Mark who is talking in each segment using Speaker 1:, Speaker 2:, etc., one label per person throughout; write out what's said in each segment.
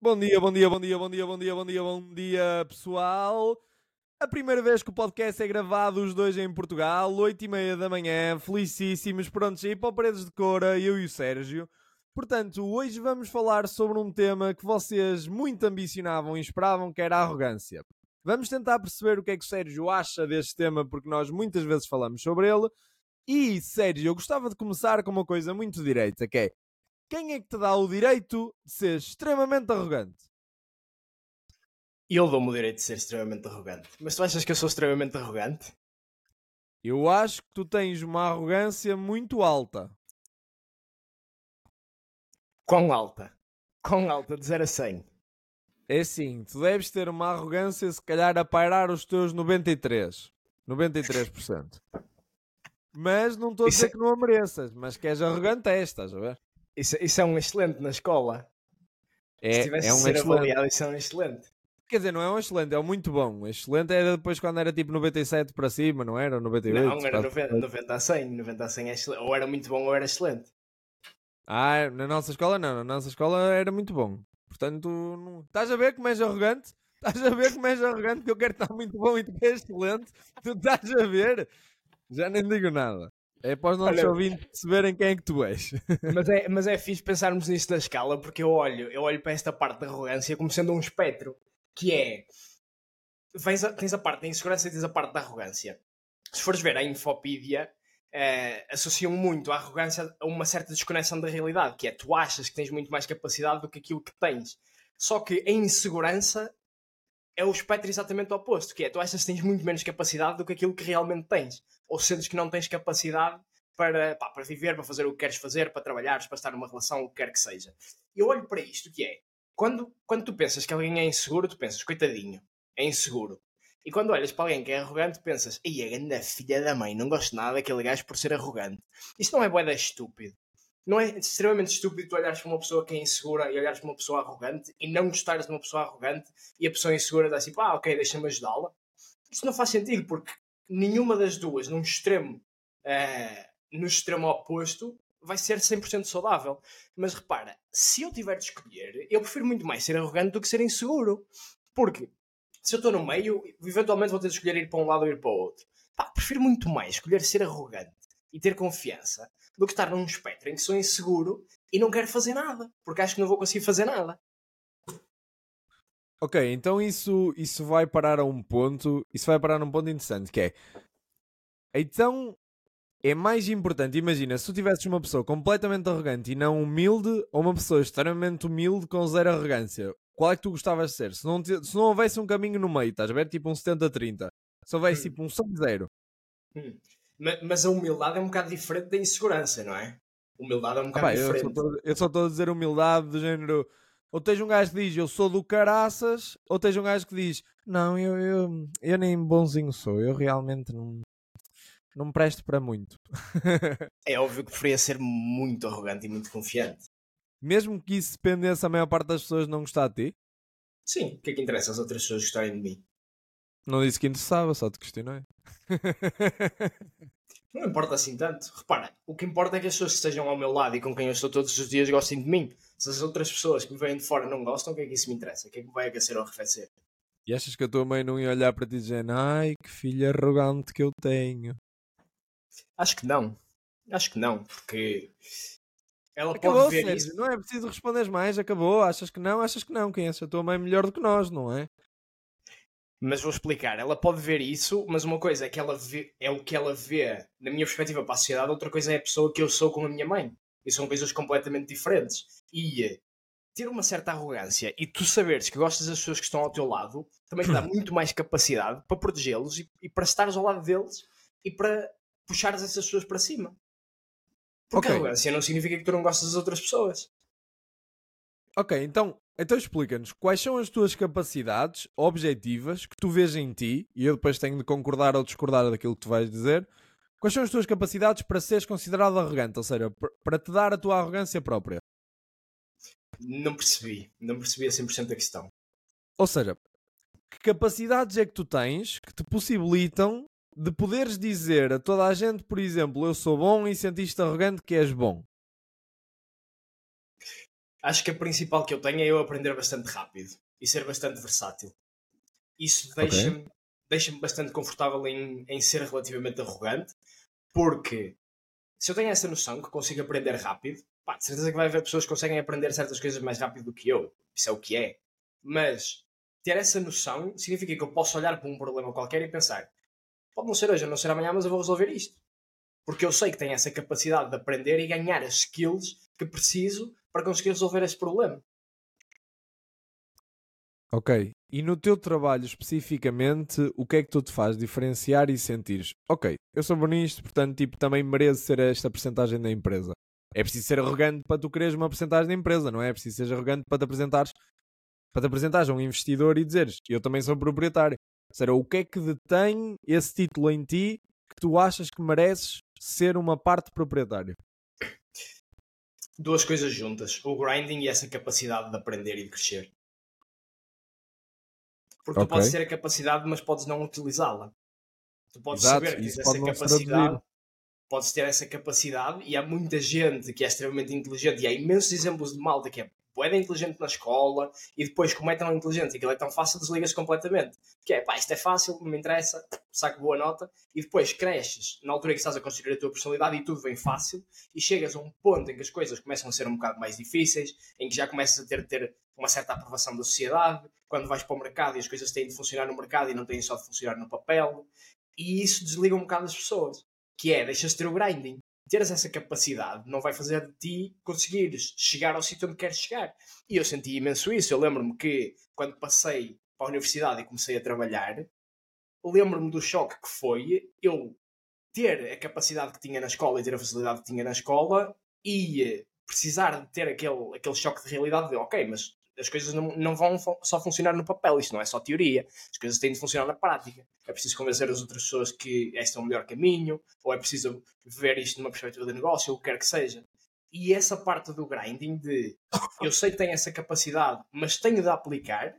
Speaker 1: Bom dia, bom dia, bom dia, bom dia, bom dia, bom dia, bom dia, pessoal. A primeira vez que o podcast é gravado, os dois em Portugal, 8 e meia da manhã, felicíssimos, prontos aí para o Paredes de Cora, eu e o Sérgio. Portanto, hoje vamos falar sobre um tema que vocês muito ambicionavam e esperavam, que era a arrogância. Vamos tentar perceber o que é que o Sérgio acha deste tema, porque nós muitas vezes falamos sobre ele. E, Sérgio, eu gostava de começar com uma coisa muito direita, que é quem é que te dá o direito de ser extremamente arrogante?
Speaker 2: Eu dou-me o direito de ser extremamente arrogante. Mas tu achas que eu sou extremamente arrogante?
Speaker 1: Eu acho que tu tens uma arrogância muito alta.
Speaker 2: Quão alta? Quão alta? De 0 a 100?
Speaker 1: É assim, tu deves ter uma arrogância se calhar a pairar os teus 93. 93%. mas não estou a dizer
Speaker 2: é-
Speaker 1: que não a mereças, mas que és arrogante é, estás a ver?
Speaker 2: Isso, isso é um excelente na escola. Se
Speaker 1: É,
Speaker 2: tivesse
Speaker 1: é um
Speaker 2: ser
Speaker 1: excelente.
Speaker 2: avaliado, isso é um excelente.
Speaker 1: Quer dizer, não é um excelente, é um muito bom. Excelente era depois quando era tipo 97 para cima, não era? 98?
Speaker 2: Não, era
Speaker 1: quase.
Speaker 2: 90, 90 a 100. 90 a 100 é excelente. Ou era muito bom ou era excelente.
Speaker 1: Ah, na nossa escola não, na nossa escola era muito bom. Portanto, não... estás a ver como és arrogante? Estás a ver como és arrogante que eu quero estar muito bom e tu és excelente? Tu estás a ver? Já nem digo nada. É para os nossos
Speaker 2: Olha-
Speaker 1: ouvintes perceberem quem é que tu és.
Speaker 2: Mas é, mas é fixe pensarmos nisso da escala, porque eu olho, eu olho para esta parte da arrogância como sendo um espectro, que é vens a- tens a parte da insegurança e tens a parte da arrogância. Se fores ver a Infopídia, eh, associam muito a arrogância a uma certa desconexão da realidade, que é tu achas que tens muito mais capacidade do que aquilo que tens. Só que a insegurança é o espectro exatamente oposto, que é tu achas que tens muito menos capacidade do que aquilo que realmente tens. Ou sentes que não tens capacidade para, pá, para viver, para fazer o que queres fazer, para trabalhares, para estar numa relação, o que quer que seja. E eu olho para isto, que é, quando, quando tu pensas que alguém é inseguro, tu pensas, coitadinho, é inseguro. E quando olhas para alguém que é arrogante, pensas, ei, a grande filha da mãe, não gosto nada daquele gajo por ser arrogante. Isto não é boeda estúpido. Não é extremamente estúpido tu olhares para uma pessoa que é insegura e olhares para uma pessoa arrogante e não gostares de uma pessoa arrogante e a pessoa insegura diz assim, pá, ok, deixa-me ajudá-la. Isso não faz sentido, porque nenhuma das duas, num extremo, eh, no extremo oposto, vai ser 100% saudável. Mas repara, se eu tiver de escolher, eu prefiro muito mais ser arrogante do que ser inseguro. Porque se eu estou no meio, eventualmente vou ter de escolher ir para um lado ou ir para o outro. Pá, prefiro muito mais escolher ser arrogante e ter confiança do que estar num espectro em que sou inseguro e não quero fazer nada, porque acho que não vou conseguir fazer nada.
Speaker 1: Ok, então isso, isso vai parar a um ponto. Isso vai parar a um ponto interessante que é. Então é mais importante, imagina, se tu tivesses uma pessoa completamente arrogante e não humilde, ou uma pessoa extremamente humilde com zero arrogância, qual é que tu gostavas de ser? Se não, te- se não houvesse um caminho no meio, estás a ver? Tipo um 70-30. Se houvesse
Speaker 2: Hum.
Speaker 1: tipo um 100-0.
Speaker 2: Hum. Ma- Mas a humildade é um bocado diferente da insegurança, não é? Humildade é um
Speaker 1: Ah,
Speaker 2: bocado
Speaker 1: só
Speaker 2: diferente.
Speaker 1: eu só estou a dizer humildade do género. Ou tens um gajo que diz eu sou do caraças, ou tens um gajo que diz não, eu, eu, eu nem bonzinho sou, eu realmente não, não me presto para muito.
Speaker 2: É óbvio que preferia ser muito arrogante e muito confiante.
Speaker 1: Mesmo que isso dependesse a maior parte das pessoas não gostar de ti,
Speaker 2: Sim, o que é que interessa as outras pessoas gostarem de mim?
Speaker 1: Não disse que interessava, só te questionei.
Speaker 2: Não importa assim tanto. Repara, o que importa é que as pessoas que estejam ao meu lado e com quem eu estou todos os dias gostem de mim. Se as outras pessoas que me vêm de fora não gostam, o que é que isso me interessa? O que é que me vai aquecer ou arrefecer?
Speaker 1: e achas que a tua mãe não ia olhar para ti dizendo ai que filha arrogante que eu tenho?
Speaker 2: Acho que não. Acho que não, porque ela
Speaker 1: Acabou,
Speaker 2: pode ver
Speaker 1: Sérgio,
Speaker 2: isso.
Speaker 1: não é preciso responder mais, acabou. Achas que não? Achas que não? Conheces a tua mãe melhor do que nós, não é?
Speaker 2: Mas vou explicar. Ela pode ver isso, mas uma coisa é que ela vê, é o que ela vê na minha perspectiva para a sociedade, outra coisa é a pessoa que eu sou com a minha mãe. E são coisas completamente diferentes. E eh, ter uma certa arrogância e tu saberes que gostas das pessoas que estão ao teu lado também te dá muito mais capacidade para protegê-los e, e para estares ao lado deles e para puxares essas pessoas para cima. Porque
Speaker 1: Ok.
Speaker 2: arrogância não significa que tu não gostas das outras pessoas.
Speaker 1: Ok, então, então explica-nos quais são as tuas capacidades objetivas que tu vês em ti, e eu depois tenho de concordar ou discordar daquilo que tu vais dizer. Quais são as tuas capacidades para seres considerado arrogante? Ou seja, para te dar a tua arrogância própria.
Speaker 2: Não percebi. Não percebi a 100% a questão.
Speaker 1: Ou seja, que capacidades é que tu tens que te possibilitam de poderes dizer a toda a gente, por exemplo, eu sou bom e sentiste arrogante que és bom?
Speaker 2: Acho que a principal que eu tenho é eu aprender bastante rápido e ser bastante versátil. Isso deixa-me okay. deixa bastante confortável em, em ser relativamente arrogante, porque se eu tenho essa noção que consigo aprender rápido, pá, de certeza que vai haver pessoas que conseguem aprender certas coisas mais rápido do que eu. Isso é o que é. Mas ter essa noção significa que eu posso olhar para um problema qualquer e pensar: pode não ser hoje, não ser amanhã, mas eu vou resolver isto. Porque eu sei que tenho essa capacidade de aprender e ganhar as skills que preciso para conseguir resolver esse problema.
Speaker 1: Ok. E no teu trabalho especificamente, o que é que tu te faz diferenciar e sentires? Ok, eu sou bom nisto, portanto, tipo, também mereço ser esta porcentagem da empresa. É preciso ser arrogante para tu quereres uma porcentagem da empresa, não é? É preciso ser arrogante para te apresentares para te apresentares a um investidor e dizeres eu também sou proprietário. Seja, o que é que detém esse título em ti que tu achas que mereces ser uma parte proprietária?
Speaker 2: Duas coisas juntas: o grinding e essa capacidade de aprender e de crescer. Porque okay. tu podes ter a capacidade, mas podes não utilizá-la. Tu podes Exato, saber que tens essa capacidade, podes ter essa capacidade, e há muita gente que é extremamente inteligente, e há imensos exemplos de malta que é é inteligente na escola e depois, como é tão inteligente aquilo é tão fácil, desligas completamente. Que é, pá, isto é fácil, não me interessa, saco boa nota e depois cresces na altura em que estás a construir a tua personalidade e tudo vem fácil e chegas a um ponto em que as coisas começam a ser um bocado mais difíceis, em que já começas a ter, ter uma certa aprovação da sociedade, quando vais para o mercado e as coisas têm de funcionar no mercado e não têm só de funcionar no papel. E isso desliga um bocado as pessoas. Que é, deixas de ter o grinding teres essa capacidade não vai fazer de ti conseguires chegar ao sítio onde queres chegar. E eu senti imenso isso. Eu lembro-me que quando passei para a universidade e comecei a trabalhar, lembro-me do choque que foi eu ter a capacidade que tinha na escola e ter a facilidade que tinha na escola e precisar de ter aquele, aquele choque de realidade de ok, mas as coisas não, não vão só funcionar no papel, isto não é só teoria, as coisas têm de funcionar na prática. É preciso convencer as outras pessoas que este é o melhor caminho, ou é preciso ver isto numa perspectiva de negócio, ou o que quer que seja. E essa parte do grinding de eu sei que tenho essa capacidade, mas tenho de aplicar,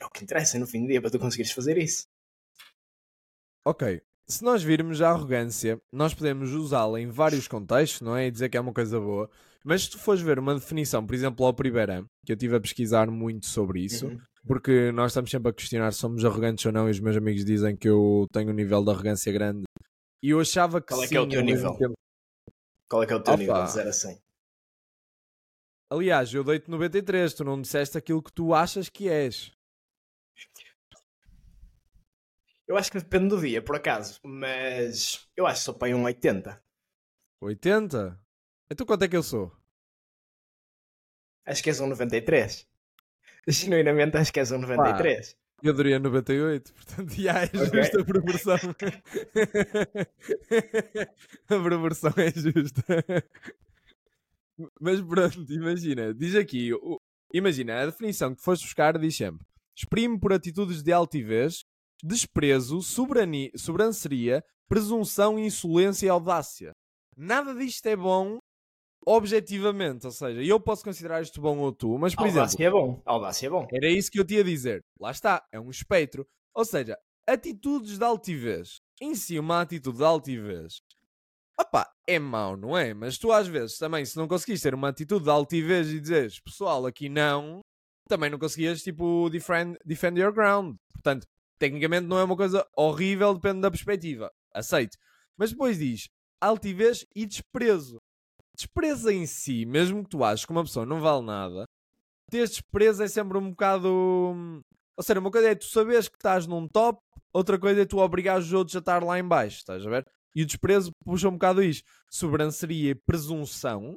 Speaker 2: é o que interessa no fim do dia para tu conseguires fazer isso.
Speaker 1: Ok. Se nós virmos a arrogância, nós podemos usá-la em vários contextos, não é? E dizer que é uma coisa boa. Mas se tu fores ver uma definição, por exemplo, ao Priberan, que eu estive a pesquisar muito sobre isso, uhum. porque nós estamos sempre a questionar se somos arrogantes ou não, e os meus amigos dizem que eu tenho um nível de arrogância grande. E eu achava que
Speaker 2: Qual é
Speaker 1: sim,
Speaker 2: que é o teu nível? Tempo... Qual é que é o teu Opa. nível de 0 a 100?
Speaker 1: Aliás, eu dei-te 93, tu não disseste aquilo que tu achas que és.
Speaker 2: Eu acho que depende do dia, por acaso, mas eu acho que sou para um 80.
Speaker 1: 80? Então quanto é que eu sou?
Speaker 2: Acho que és um 93. Genuinamente acho que és um 93. Pá,
Speaker 1: eu daria 98, portanto, já é okay. justa a proporção. a proporção é justa. Mas pronto, imagina, diz aqui, imagina, a definição que foste buscar diz sempre: exprime por atitudes de altivez, desprezo, soberania, sobranceria, presunção, insolência e audácia. Nada disto é bom objetivamente, ou seja, eu posso considerar isto bom ou tu, mas por
Speaker 2: Audácia
Speaker 1: exemplo.
Speaker 2: é bom. Audácia é bom.
Speaker 1: Era isso que eu tinha a dizer. Lá está, é um espectro. Ou seja, atitudes de altivez. Em si, uma atitude de altivez. Opá, é mau, não é? Mas tu às vezes também, se não conseguis ter uma atitude de altivez e dizes, pessoal, aqui não, também não conseguias, tipo, defend, defend your ground. Portanto, tecnicamente não é uma coisa horrível, depende da perspectiva. Aceito. Mas depois diz altivez e desprezo desprezo em si, mesmo que tu aches que uma pessoa não vale nada, ter desprezo é sempre um bocado. Ou seja, uma coisa é tu saberes que estás num top, outra coisa é tu obrigar os outros a estar lá em baixo, estás a ver? E o desprezo puxa um bocado isso. Sobranceria e presunção,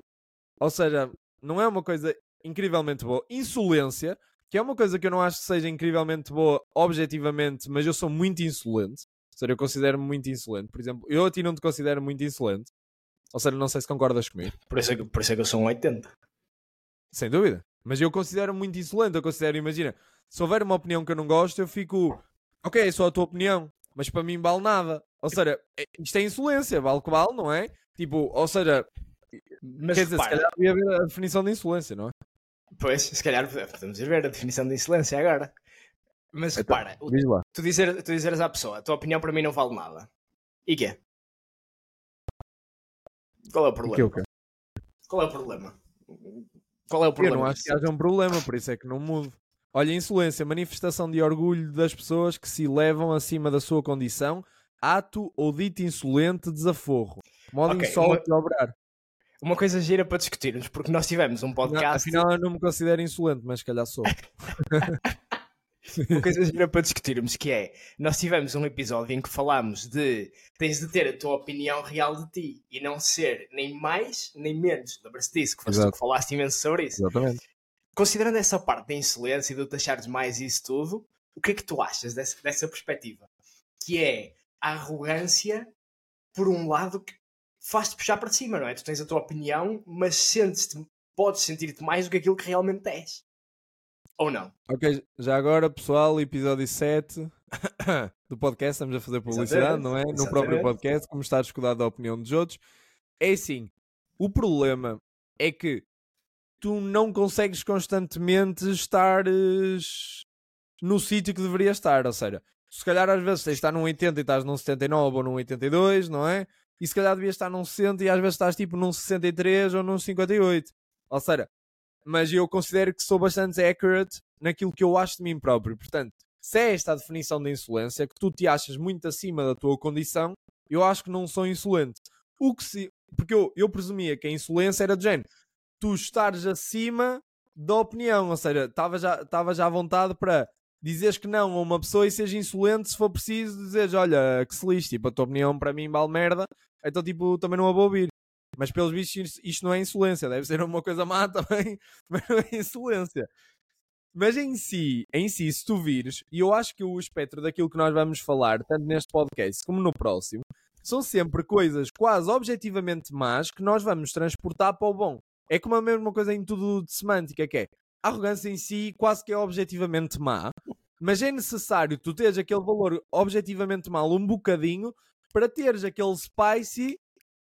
Speaker 1: ou seja, não é uma coisa incrivelmente boa. Insolência, que é uma coisa que eu não acho que seja incrivelmente boa objetivamente, mas eu sou muito insolente. Ou seja, eu considero-me muito insolente. Por exemplo, eu a ti não te considero muito insolente. Ou seja, não sei se concordas comigo.
Speaker 2: Por isso é que, por isso é que eu sou um 80.
Speaker 1: Sem dúvida. Mas eu considero muito insolente. Eu considero, imagina, se houver uma opinião que eu não gosto, eu fico, ok, é só a tua opinião, mas para mim vale nada. Ou seja, é, isto é insolência, vale que vale, não é? Tipo, ou seja, mas quer dizer, se calhar devia haver a definição de insolência, não é?
Speaker 2: Pois, se calhar podemos ir ver a definição de insolência agora. Mas então, repara, tu, dizer, tu dizeres à pessoa, a tua opinião para mim não vale nada. E quê? Qual é o problema? Que, Qual é o problema? Qual é o problema?
Speaker 1: Eu não acho que haja um problema, por isso é que não mudo. Olha, insolência, manifestação de orgulho das pessoas que se levam acima da sua condição, ato ou dito insolente, desaforro. Modo
Speaker 2: Ok,
Speaker 1: insólito de obrar.
Speaker 2: Uma coisa gira para discutirmos, porque nós tivemos um
Speaker 1: Não,
Speaker 2: podcast.
Speaker 1: afinal, eu não me considero insolente, mas se calhar sou.
Speaker 2: Uma coisa gira para discutirmos que é, nós tivemos um episódio em que falámos de tens de ter a tua opinião real de ti e não ser nem mais nem menos. Lembras-te disso? Que foste tu que falaste imenso sobre isso.
Speaker 1: Exatamente.
Speaker 2: Considerando essa parte da insolência e de te achares mais isso tudo, o que é que tu achas dessa, dessa perspectiva? Que é a arrogância, por um lado, que faz-te puxar para cima, não é? Tu tens a tua opinião, mas sentes-te, podes sentir-te mais do que aquilo que realmente és. Ou não?
Speaker 1: Ok, já agora, pessoal, episódio 7 do podcast, estamos a fazer publicidade,
Speaker 2: Exatamente,
Speaker 1: não é? No próprio podcast, como está a da opinião dos outros. É assim, o problema é que tu não consegues constantemente estares no sítio que deverias estar, ou seja, se calhar às vezes tens de estar num 80 e estás num 79 ou num 82, não é? E se calhar devias estar num 60 e às vezes estás tipo num 63 ou num 58. Ou seja, mas eu considero que sou bastante accurate naquilo que eu acho de mim próprio. Portanto, se é esta a definição de insolência, que tu te achas muito acima da tua condição, eu acho que não sou insolente. O que se... Porque eu, eu presumia que a insolência era de género. Tu estares acima da opinião, ou seja, estava já, estava já à vontade para dizeres que não a uma pessoa e seres insolente se for preciso dizeres, olha, que se lixe, tipo, a tua opinião para mim vale merda, então tipo, também não a vou ouvir. Mas pelos vistos isto, não é insolência, deve ser uma coisa má também, mas não é insolência. Mas em si, em si, se tu vires, e eu acho que o espectro daquilo que nós vamos falar, tanto neste podcast como no próximo, são sempre coisas quase objetivamente más que nós vamos transportar para o bom. É como a mesma coisa em tudo de semântica, que é a arrogância em si quase que é objetivamente má, mas é necessário tu teres aquele valor objetivamente mau um bocadinho para teres aquele spicy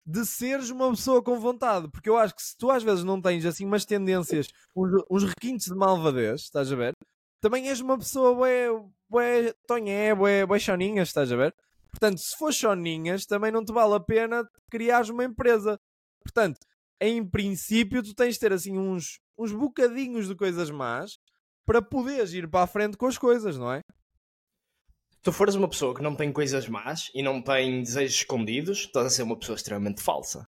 Speaker 1: de seres uma pessoa com vontade. Porque eu acho que se tu às vezes não tens assim umas tendências, uns, uns requintes de malvadez, estás a ver? Também és uma pessoa bué, bué tonhé, bué, bué choninhas, estás a ver? Portanto, se for choninhas, também não te vale a pena criares uma empresa. Portanto, em princípio, tu tens de ter assim uns, uns bocadinhos de coisas más para poderes ir para a frente com as coisas, não é?
Speaker 2: Tu fores uma pessoa que não tem coisas más e não tem desejos escondidos, estás a ser uma pessoa extremamente falsa.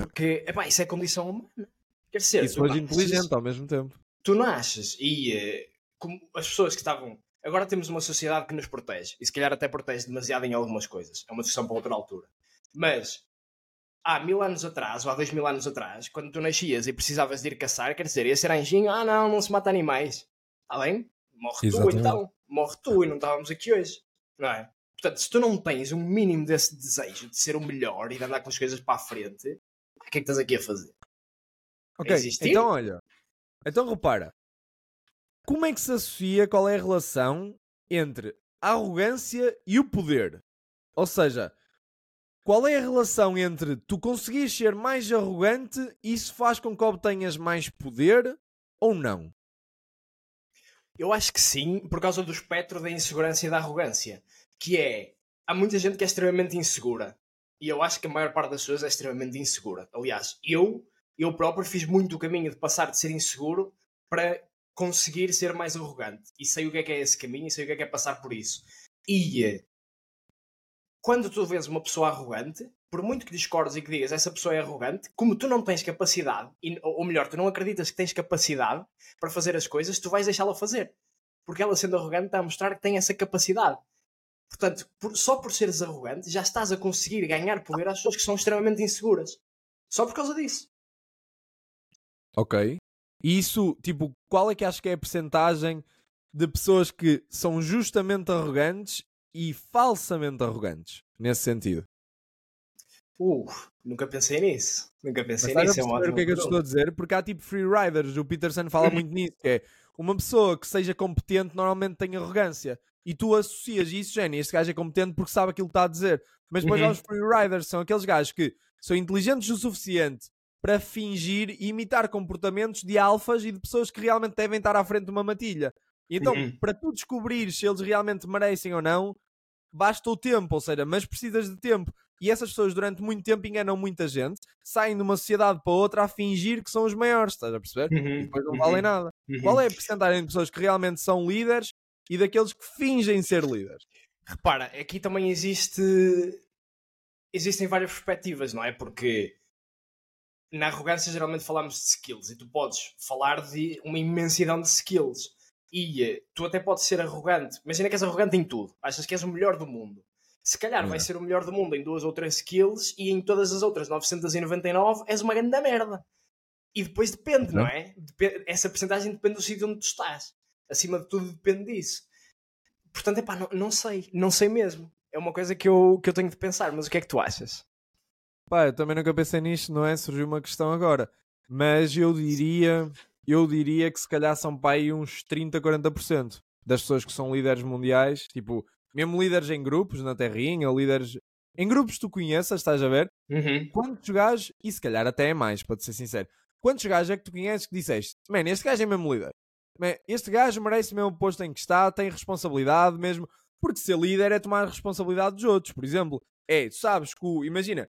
Speaker 2: Porque, epá, isso é condição humana. Quer dizer,
Speaker 1: E
Speaker 2: tu nasces-
Speaker 1: inteligente ao mesmo tempo.
Speaker 2: Tu nasces e eh, como as pessoas que estavam. Agora temos uma sociedade que nos protege e se calhar até protege demasiado em algumas coisas. É uma discussão para outra altura. Mas há mil anos atrás, ou há dois mil anos atrás, quando tu nascias e precisavas de ir caçar, quer dizer, ia ser anjinho, ah não, não se mata animais. Está bem? Morre
Speaker 1: Exatamente.
Speaker 2: tu então. Morre tu e não estávamos aqui hoje. Não é? Portanto, se tu não tens um mínimo desse desejo de ser o melhor e de andar com as coisas para a frente, o que é que estás aqui a fazer?
Speaker 1: Ok,
Speaker 2: Existir?
Speaker 1: então olha. Então repara. Como é que se associa qual é a relação entre a arrogância e o poder? Ou seja, qual é a relação entre tu conseguires ser mais arrogante e isso faz com que obtenhas mais poder ou não?
Speaker 2: Eu acho que sim, por causa do espectro da insegurança e da arrogância. Que é. Há muita gente que é extremamente insegura. E eu acho que a maior parte das pessoas é extremamente insegura. Aliás, eu, eu próprio fiz muito o caminho de passar de ser inseguro para conseguir ser mais arrogante. E sei o que é que é esse caminho e sei o que é que é passar por isso. E eh, quando tu vês uma pessoa arrogante, por muito que discordes e que digas essa pessoa é arrogante, como tu não tens capacidade, ou melhor, tu não acreditas que tens capacidade para fazer as coisas, tu vais deixá-la fazer. Porque ela, sendo arrogante, está a mostrar que tem essa capacidade. Portanto, por- só por seres arrogante, já estás a conseguir ganhar poder às pessoas que são extremamente inseguras. Só por causa disso.
Speaker 1: Ok. E isso, tipo, qual é que acho que é a percentagem de pessoas que são justamente arrogantes e falsamente arrogantes? Nesse sentido.
Speaker 2: Uh, nunca pensei nisso. Nunca
Speaker 1: Mas
Speaker 2: pensei
Speaker 1: a
Speaker 2: nisso. É
Speaker 1: perceber o que é que eu estou a dizer? Porque há tipo free riders, o Peterson fala muito nisso, que é uma pessoa que seja competente normalmente tem arrogância. E tu associas isso, Jenny, este gajo é competente porque sabe aquilo que está a dizer. Mas depois
Speaker 2: Uhum.
Speaker 1: há os free riders, são aqueles gajos que são inteligentes o suficiente para fingir e imitar comportamentos de alfas e de pessoas que realmente devem estar à frente de uma matilha. E então,
Speaker 2: Uhum.
Speaker 1: para tu descobrires se eles realmente merecem ou não, basta o tempo, ou seja, mas precisas de tempo. E essas pessoas durante muito tempo enganam muita gente, saem de uma sociedade para outra a fingir que são os maiores, estás a perceber?
Speaker 2: Uhum,
Speaker 1: E depois não
Speaker 2: uhum,
Speaker 1: valem nada.
Speaker 2: uhum.
Speaker 1: Qual é a porcentagem de pessoas que realmente são líderes e daqueles que fingem ser líderes?
Speaker 2: Repara, aqui também existe. Existem várias perspectivas, não é? Porque na arrogância geralmente falamos de skills e tu podes falar de uma imensidão de skills. E eh, tu até podes ser arrogante. Imagina que és arrogante em tudo. Achas que és o melhor do mundo. Se calhar vai ser o melhor do mundo em duas ou três skills e em todas as outras 999 és uma grande merda. E depois depende, não é? Essa porcentagem depende do sítio onde tu estás. Acima de tudo depende disso. Portanto, epá, não, não sei. Não sei mesmo. É uma coisa que eu, que eu tenho de pensar. Mas o que é que tu achas?
Speaker 1: Pá, eu também nunca pensei nisto, não é? Surgiu uma questão agora. Mas eu diria, eu diria que se calhar são para aí uns 30, 40% das pessoas que são líderes mundiais, tipo, mesmo líderes em grupos, na terrinha, líderes em grupos tu conheças, estás a ver?
Speaker 2: Uhum.
Speaker 1: Quantos gajos, e se calhar até é mais, para te ser sincero, quantos gajos é que tu conheces que disseste, man, este gajo é mesmo líder? Man, este gajo merece mesmo o posto em que está, tem responsabilidade mesmo, porque ser líder é tomar responsabilidade dos outros, por exemplo. É, tu sabes que o, imagina,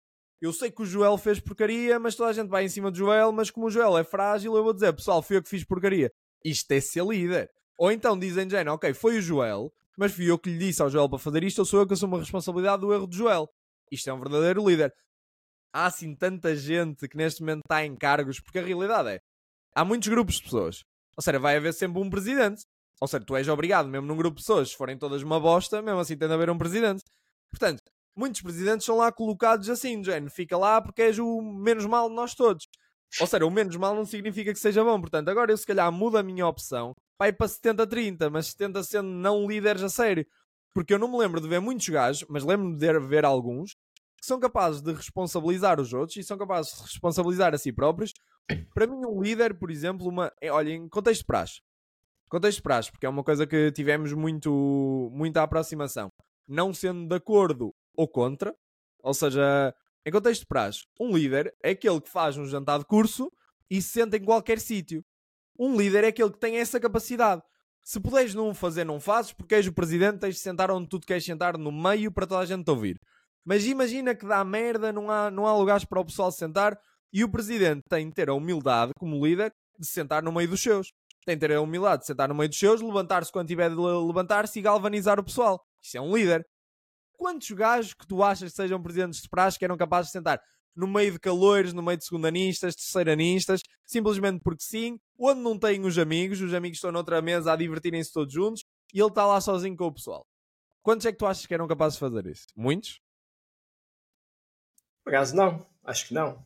Speaker 1: eu sei que o Joel fez porcaria, mas toda a gente vai em cima do Joel, mas como o Joel é frágil, eu vou dizer, pessoal, fui eu que fiz porcaria. Isto é ser líder. Ou então dizem, Jane, ok, foi o Joel, mas fui eu que lhe disse ao Joel para fazer isto, eu sou eu que assumo a responsabilidade do erro do Joel. Isto é um verdadeiro líder. Há assim tanta gente que neste momento está em cargos, porque a realidade é, há muitos grupos de pessoas. Ou seja, vai haver sempre um presidente. Ou seja, tu és obrigado, mesmo num grupo de pessoas, se forem todas uma bosta, mesmo assim tem de haver um presidente. Portanto, muitos presidentes são lá colocados assim, do género, fica lá porque és o menos mal de nós todos. Ou seja, o menos mal não significa que seja bom. Portanto, agora eu se calhar mudo a minha opção, vai para 70-30, mas 70 sendo não líderes a sério. Porque eu não me lembro de ver muitos gajos, mas lembro-me de ver alguns, que são capazes de responsabilizar os outros e são capazes de responsabilizar a si próprios. Para mim, um líder, por exemplo, uma. é, olha, em contexto de praxe. Contexto de praxe, porque é uma coisa que tivemos muito, muita aproximação. Não sendo de acordo ou contra, ou seja, em contexto de praxe, um líder é aquele que faz um jantar de curso e se senta em qualquer sítio. Um líder é aquele que tem essa capacidade. Se puderes não fazer, não fazes, porque és o presidente, tens de sentar onde tu te queres sentar, no meio, para toda a gente te ouvir. Mas imagina que dá merda, não há, não há lugares para o pessoal se sentar e o presidente tem de ter a humildade, como líder, de se sentar no meio dos seus. Tem de ter a humildade de sentar no meio dos seus, levantar-se quando tiver de le- levantar-se e galvanizar o pessoal. Isso é um líder. Quantos gajos que tu achas que sejam presidentes de praxe que eram capazes de sentar no meio de calores, no meio de segundanistas, terceiranistas, simplesmente porque sim, onde não têm os amigos, os amigos estão noutra mesa a divertirem-se todos juntos e ele está lá sozinho com o pessoal. Quantos é que tu achas que eram capazes de fazer isso? Muitos?
Speaker 2: Por acaso não. Acho que não.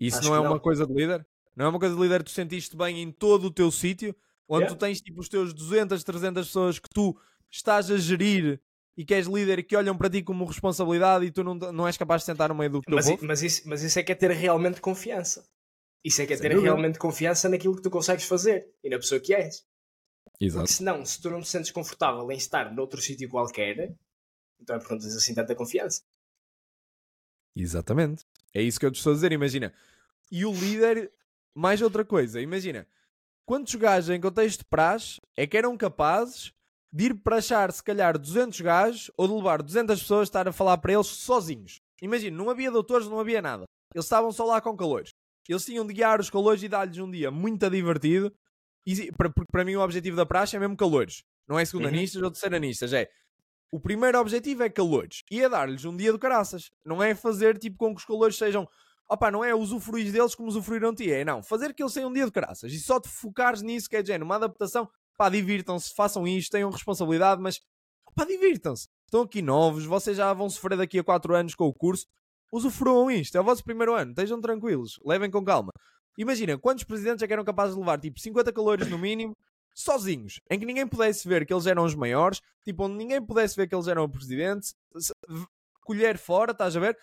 Speaker 1: Isso
Speaker 2: Acho
Speaker 1: não é
Speaker 2: não.
Speaker 1: uma coisa de líder? Não é uma coisa de líder que tu sentiste bem em todo o teu sítio, onde
Speaker 2: Yeah.
Speaker 1: tu tens tipo os teus 200, 300 pessoas que tu estás a gerir e que és líder e que olham para ti como responsabilidade e tu não, não és capaz de sentar no meio do teu
Speaker 2: Mas,
Speaker 1: povo?
Speaker 2: mas, isso, mas isso é que é ter realmente confiança. Isso é que é
Speaker 1: Sem
Speaker 2: ter
Speaker 1: dúvida.
Speaker 2: realmente confiança naquilo que tu consegues fazer e na pessoa que és.
Speaker 1: Exato.
Speaker 2: Porque senão, se tu não te sentes confortável em estar noutro sítio qualquer, então é porque não tens assim tanta confiança.
Speaker 1: Exatamente. É isso que eu te estou a dizer, imagina. E o líder, mais outra coisa, imagina. Quantos gajos em contexto de praxe é que eram capazes de ir prachar se calhar 200 gajos ou de levar 200 pessoas a estar a falar para eles sozinhos? Imagina, não havia doutores, não havia nada. Eles estavam só lá com calores. Eles tinham de guiar os calores e dar-lhes um dia muito divertido. E, para- porque para mim o objetivo da praxe é mesmo calores. Não é segundanistas ou terceiranistas. É o primeiro objetivo é calores. E é dar-lhes um dia do caraças. Não é fazer tipo com que os calores sejam. Opá, não é usufruir deles como usufruíram de ti. É não. Fazer que eles tenham um dia de caraças. E só te focares nisso, que é de género, uma adaptação. Pá, divirtam-se, façam isto, tenham responsabilidade, mas pá, divirtam-se. Estão aqui novos, vocês já vão sofrer daqui a 4 anos com o curso. Usufruam isto, é o vosso primeiro ano, estejam tranquilos, levem com calma. Imagina, quantos presidentes é que eram capazes de levar tipo 50 calores no mínimo, sozinhos, em que ninguém pudesse ver que eles eram os maiores, tipo, onde ninguém pudesse ver que eles eram o presidente, colher fora, estás a ver?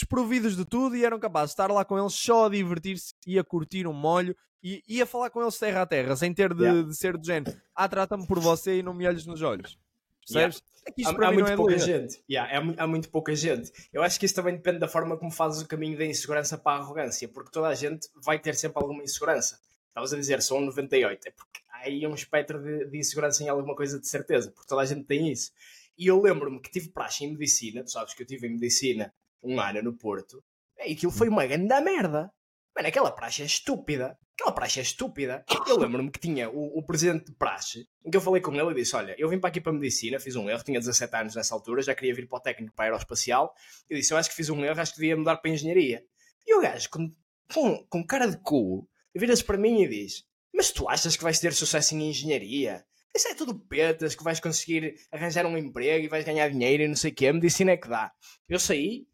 Speaker 1: Desprovidos de tudo e eram capazes de estar lá com eles só a divertir-se e a curtir um molho e, e a falar com eles terra a terra, sem ter de,
Speaker 2: Yeah.
Speaker 1: de ser do género, ah, trata-me por você e não me olhes nos olhos. Percebes? É que isto
Speaker 2: Há,
Speaker 1: para
Speaker 2: há
Speaker 1: mim
Speaker 2: muito
Speaker 1: é
Speaker 2: pouca gente. Yeah, há, mu- há muito pouca gente. Eu acho que isso também depende da forma como fazes o caminho da insegurança para a arrogância, porque toda a gente vai ter sempre alguma insegurança. Estavas a dizer, são 98, é porque há aí um espectro de, de insegurança em alguma coisa de certeza, porque toda a gente tem isso. E eu lembro-me que tive praxe em medicina, tu sabes que eu tive em medicina um ano no Porto, e aquilo foi uma grande merda. Mano, aquela praxe é estúpida. Aquela praxe é estúpida. Eu lembro-me que tinha o, o, presidente de praxe, em que eu falei com ele e disse: Olha, eu vim para aqui para a medicina, fiz um erro, tinha 17 anos nessa altura, já queria vir para o técnico para aeroespacial. Eu disse: Eu acho que fiz um erro, acho que devia mudar para a engenharia. E o gajo, com, com, com cara de cu, vira-se para mim e diz: Mas tu achas que vais ter sucesso em engenharia? Isso é tudo petas, que vais conseguir arranjar um emprego e vais ganhar dinheiro e não sei o quê. A medicina é que dá. Eu saí,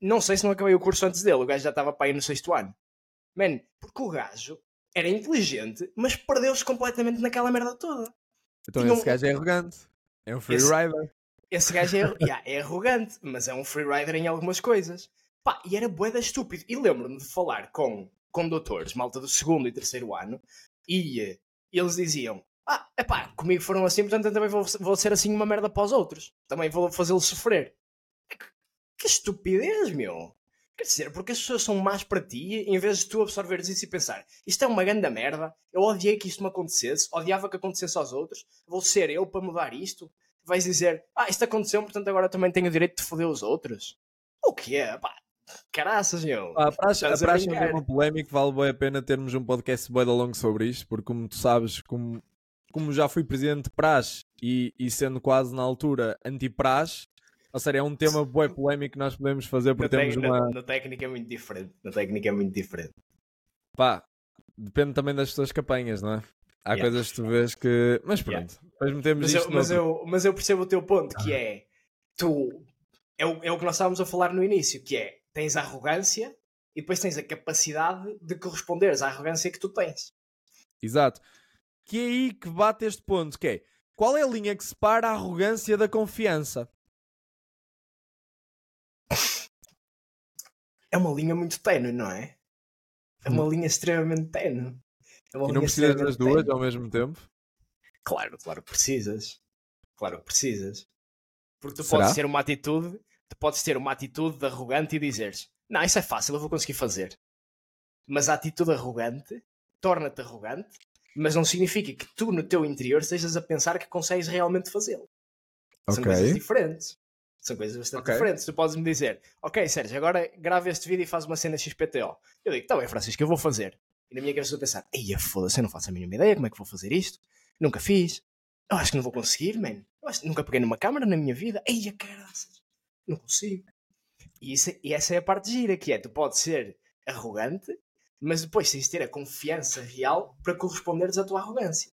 Speaker 2: não sei se não acabei o curso antes dele, o gajo já estava para ir no sexto ano. Man, porque o gajo era inteligente, mas perdeu-se completamente naquela merda toda.
Speaker 1: Então Tinha esse um... gajo é arrogante. É um freerider.
Speaker 2: Esse, esse gajo é, yeah, é arrogante, mas é um freerider em algumas coisas. Pá, e era boeda estúpido. E lembro-me de falar com, doutores, malta do segundo e terceiro ano, e uh, eles diziam: ah, é pá, comigo foram assim, portanto eu também vou, vou ser assim uma merda para os outros. Também vou fazê-los sofrer. Que, estupidez, meu. Quer dizer, porque as pessoas são más para ti, em vez de tu absorveres isso e pensar isto é uma grande merda, eu odiei que isto me acontecesse, odiava que acontecesse aos outros, vou ser eu para mudar isto. Vais dizer, ah, isto aconteceu, portanto agora também tenho o direito de foder os outros. O que é? Pá, caraças, meu.
Speaker 1: Ah, a praxe, praxe é uma polémica, vale bem a pena termos um podcast bem longo sobre isto, porque como tu sabes, como como já fui presidente de praxe e, e sendo quase na altura anti-praxe, ou seja, é um tema bem polémico que nós podemos fazer porque temos uma...
Speaker 2: Na, técnica é muito diferente. Na técnica é muito diferente.
Speaker 1: Pá, depende também das pessoas que apanhas, não é? Há yeah. coisas que tu vês que... Mas pronto, yeah. depois metemos
Speaker 2: mas
Speaker 1: isto...
Speaker 2: Eu, mas, eu, mas eu percebo o teu ponto, que é... Tu... É o, é o que nós estávamos a falar no início, que é... Tens a arrogância e depois tens a capacidade de corresponderes à arrogância que tu tens.
Speaker 1: Exato que é aí que bate este ponto, que é qual é a linha que separa a arrogância da confiança?
Speaker 2: É uma linha muito tenue, não é? É uma hum. linha extremamente tenue.
Speaker 1: É e não precisas das duas tenue. ao mesmo tempo?
Speaker 2: Claro, claro precisas. Claro precisas. Porque tu Será? podes ter uma atitude, tu podes ter uma atitude de arrogante e dizeres, não, isso é fácil, eu vou conseguir fazer. Mas a atitude arrogante torna-te arrogante mas não significa que tu no teu interior estejas a pensar que consegues realmente fazê-lo. Okay. São coisas diferentes. São coisas bastante okay. diferentes. Tu podes me dizer, ok, Sérgio, agora grava este vídeo e faz uma cena XPTO. Eu digo, tá bem, Francisco, eu vou fazer. E na minha cabeça estou a pensar, eia, foda-se, eu não faço a mínima ideia como é que vou fazer isto. Nunca fiz. Eu acho que não vou conseguir, man. Eu acho que nunca peguei numa câmera na minha vida. Eia, caraças. Não consigo. E, isso, e essa é a parte gira, que é, tu podes ser arrogante mas depois tens de ter a confiança real para corresponderes à tua arrogância.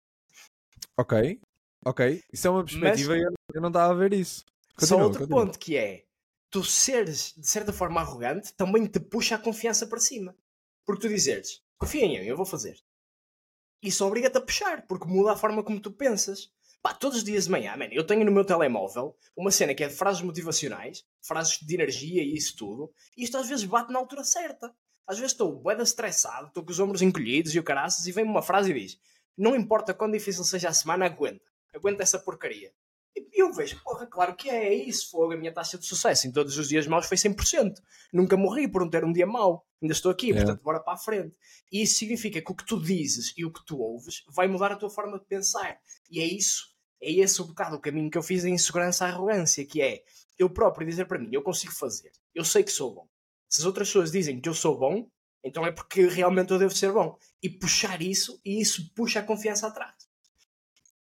Speaker 1: Ok, ok. Isso é uma perspectiva e eu não estava a ver isso.
Speaker 2: Continua, só outro continua. ponto que é tu seres de certa forma arrogante também te puxa a confiança para cima. Porque tu dizeres, confia em mim, eu vou fazer. Isso obriga-te a puxar, porque muda a forma como tu pensas. Pá, todos os dias de manhã, man, eu tenho no meu telemóvel uma cena que é de frases motivacionais, frases de energia e isso tudo, e isto às vezes bate na altura certa. Às vezes estou boeda estressado, estou com os ombros encolhidos e o caraças, e vem-me uma frase e diz: Não importa quão difícil seja a semana, aguenta. Aguenta essa porcaria. E eu vejo, porra, claro que é, é isso. Fogo, a minha taxa de sucesso em todos os dias maus foi 100%. Nunca morri por não ter um dia mau. Ainda estou aqui, é. portanto, bora para a frente. E isso significa que o que tu dizes e o que tu ouves vai mudar a tua forma de pensar. E é isso, é esse o bocado o caminho que eu fiz da insegurança à arrogância, que é eu próprio dizer para mim, eu consigo fazer, eu sei que sou bom, se as outras pessoas dizem que eu sou bom, então é porque realmente eu devo ser bom. E puxar isso, e isso puxa a confiança atrás.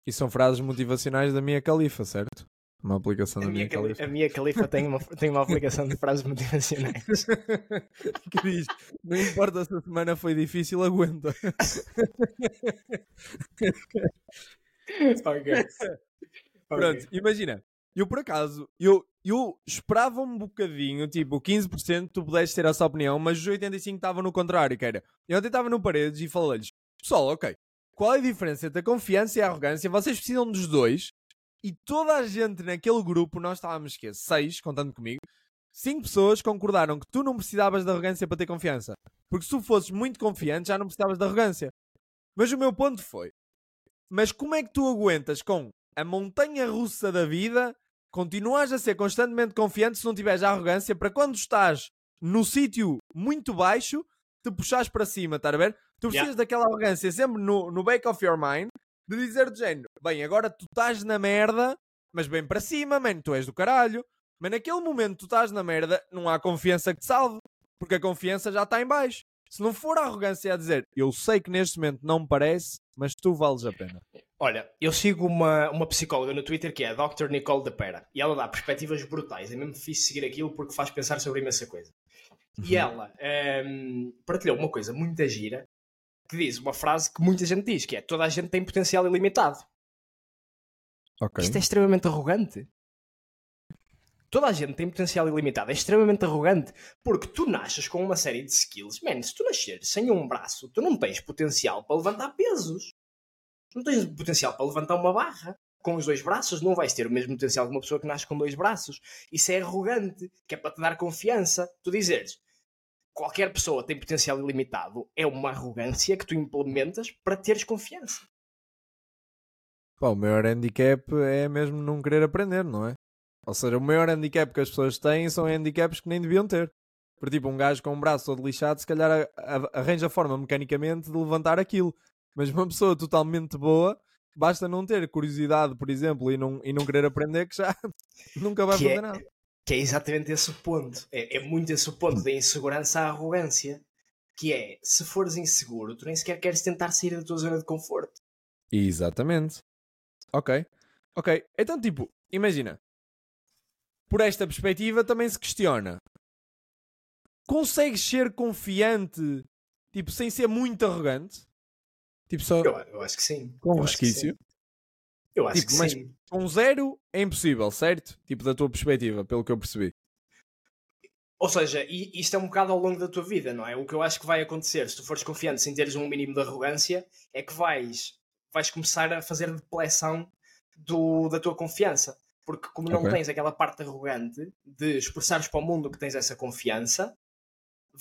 Speaker 1: E são frases motivacionais da minha califa, certo? Uma aplicação
Speaker 2: a
Speaker 1: da minha,
Speaker 2: califa. A minha califa tem uma, tem uma aplicação de frases motivacionais.
Speaker 1: que diz: Não importa se a semana foi difícil, aguenta.
Speaker 2: ok.
Speaker 1: Pronto, okay. imagina. Eu por acaso, eu, eu esperava um bocadinho, tipo, 15% tu pudeste ter essa opinião, mas os 85% estavam no contrário, que era. Eu ontem estava no Paredes e falei-lhes, pessoal, ok, qual é a diferença entre a confiança e a arrogância? Vocês precisam dos dois. E toda a gente naquele grupo, nós estávamos, que Seis, contando comigo, cinco pessoas concordaram que tu não precisavas de arrogância para ter confiança. Porque se tu fosses muito confiante, já não precisavas de arrogância. Mas o meu ponto foi, mas como é que tu aguentas com a montanha russa da vida continuas a ser constantemente confiante se não tiveres arrogância para quando estás no sítio muito baixo, te puxares para cima, tá a ver? Tu precisas yeah. daquela arrogância sempre no, no back of your mind de dizer do género, bem, agora tu estás na merda, mas bem para cima, mano, tu és do caralho. Mas naquele momento tu estás na merda, não há confiança que te salve, porque a confiança já está em baixo. Se não for a arrogância a dizer, eu sei que neste momento não me parece, mas tu vales a pena.
Speaker 2: Olha, eu sigo uma, uma psicóloga no Twitter que é a Dr. Nicole de Pera e ela dá perspectivas brutais. É mesmo fixe seguir aquilo porque faz pensar sobre imensa coisa. Uhum. E ela um, partilhou uma coisa muito gira que diz uma frase que muita gente diz, que é toda a gente tem potencial ilimitado. Okay. Isto é extremamente arrogante. Toda a gente tem potencial ilimitado. É extremamente arrogante. Porque tu nasces com uma série de skills. Man, se tu nasceres sem um braço, tu não tens potencial para levantar pesos. Tu não tens potencial para levantar uma barra. Com os dois braços, não vais ter o mesmo potencial que uma pessoa que nasce com dois braços. Isso é arrogante, que é para te dar confiança. Tu dizeres, qualquer pessoa tem potencial ilimitado, é uma arrogância que tu implementas para teres confiança.
Speaker 1: Pá, o maior handicap é mesmo não querer aprender, não é? Ou seja, o maior handicap que as pessoas têm são handicaps que nem deviam ter. Por tipo, um gajo com um braço todo lixado, se calhar arranja a forma mecanicamente de levantar aquilo. Mas uma pessoa totalmente boa, basta não ter curiosidade, por exemplo, e não, e não querer aprender, que já nunca vai que fazer
Speaker 2: é,
Speaker 1: nada.
Speaker 2: Que é exatamente esse o ponto. É, é muito esse o ponto da insegurança à arrogância. Que é, se fores inseguro, tu nem sequer queres tentar sair da tua zona de conforto.
Speaker 1: Exatamente. Ok. Ok. Então, tipo, imagina. Por esta perspectiva também se questiona. Consegues ser confiante, tipo, sem ser muito arrogante?
Speaker 2: Tipo, só. Eu, eu acho que sim.
Speaker 1: Com eu resquício?
Speaker 2: Eu acho tipo, que mas sim.
Speaker 1: Com zero é impossível, certo? Tipo, da tua perspectiva, pelo que eu percebi.
Speaker 2: Ou seja, isto é um bocado ao longo da tua vida, não é? O que eu acho que vai acontecer, se tu fores confiante sem teres um mínimo de arrogância, é que vais vais começar a fazer depleção do, da tua confiança. Porque como não okay. tens aquela parte arrogante de expressares para o mundo que tens essa confiança,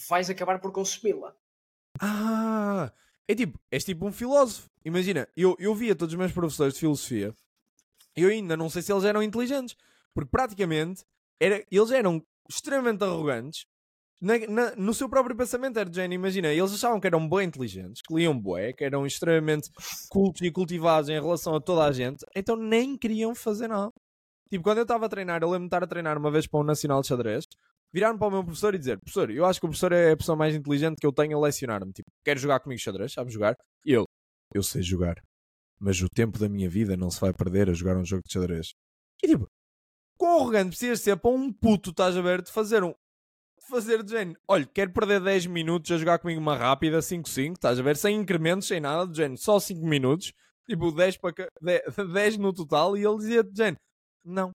Speaker 2: vais acabar por consumi-la.
Speaker 1: Ah, é tipo, és tipo um filósofo. Imagina, eu, eu via todos os meus professores de filosofia eu ainda não sei se eles eram inteligentes. Porque praticamente era, eles eram extremamente arrogantes na, na, no seu próprio pensamento era género, imagina, eles achavam que eram bem inteligentes, que liam bué, que eram extremamente cultos e cultivados em relação a toda a gente, então nem queriam fazer nada. Tipo, quando eu estava a treinar, eu lembro-me de estar a treinar uma vez para um Nacional de Xadrez, virar-me para o meu professor e dizer, professor, eu acho que o professor é a pessoa mais inteligente que eu tenho a lecionar-me, tipo, quer jogar comigo xadrez, sabe jogar? E ele, eu sei jogar, mas o tempo da minha vida não se vai perder a jogar um jogo de xadrez. E tipo, quão arrogante precisas ser para um puto, estás a ver, de fazer um, fazer de género, olha, quero perder 10 minutos a jogar comigo uma rápida 5-5, estás a ver? Sem incrementos, sem nada, de género, só 5 minutos, tipo 10, para, 10, 10 no total, e ele dizia de género, não,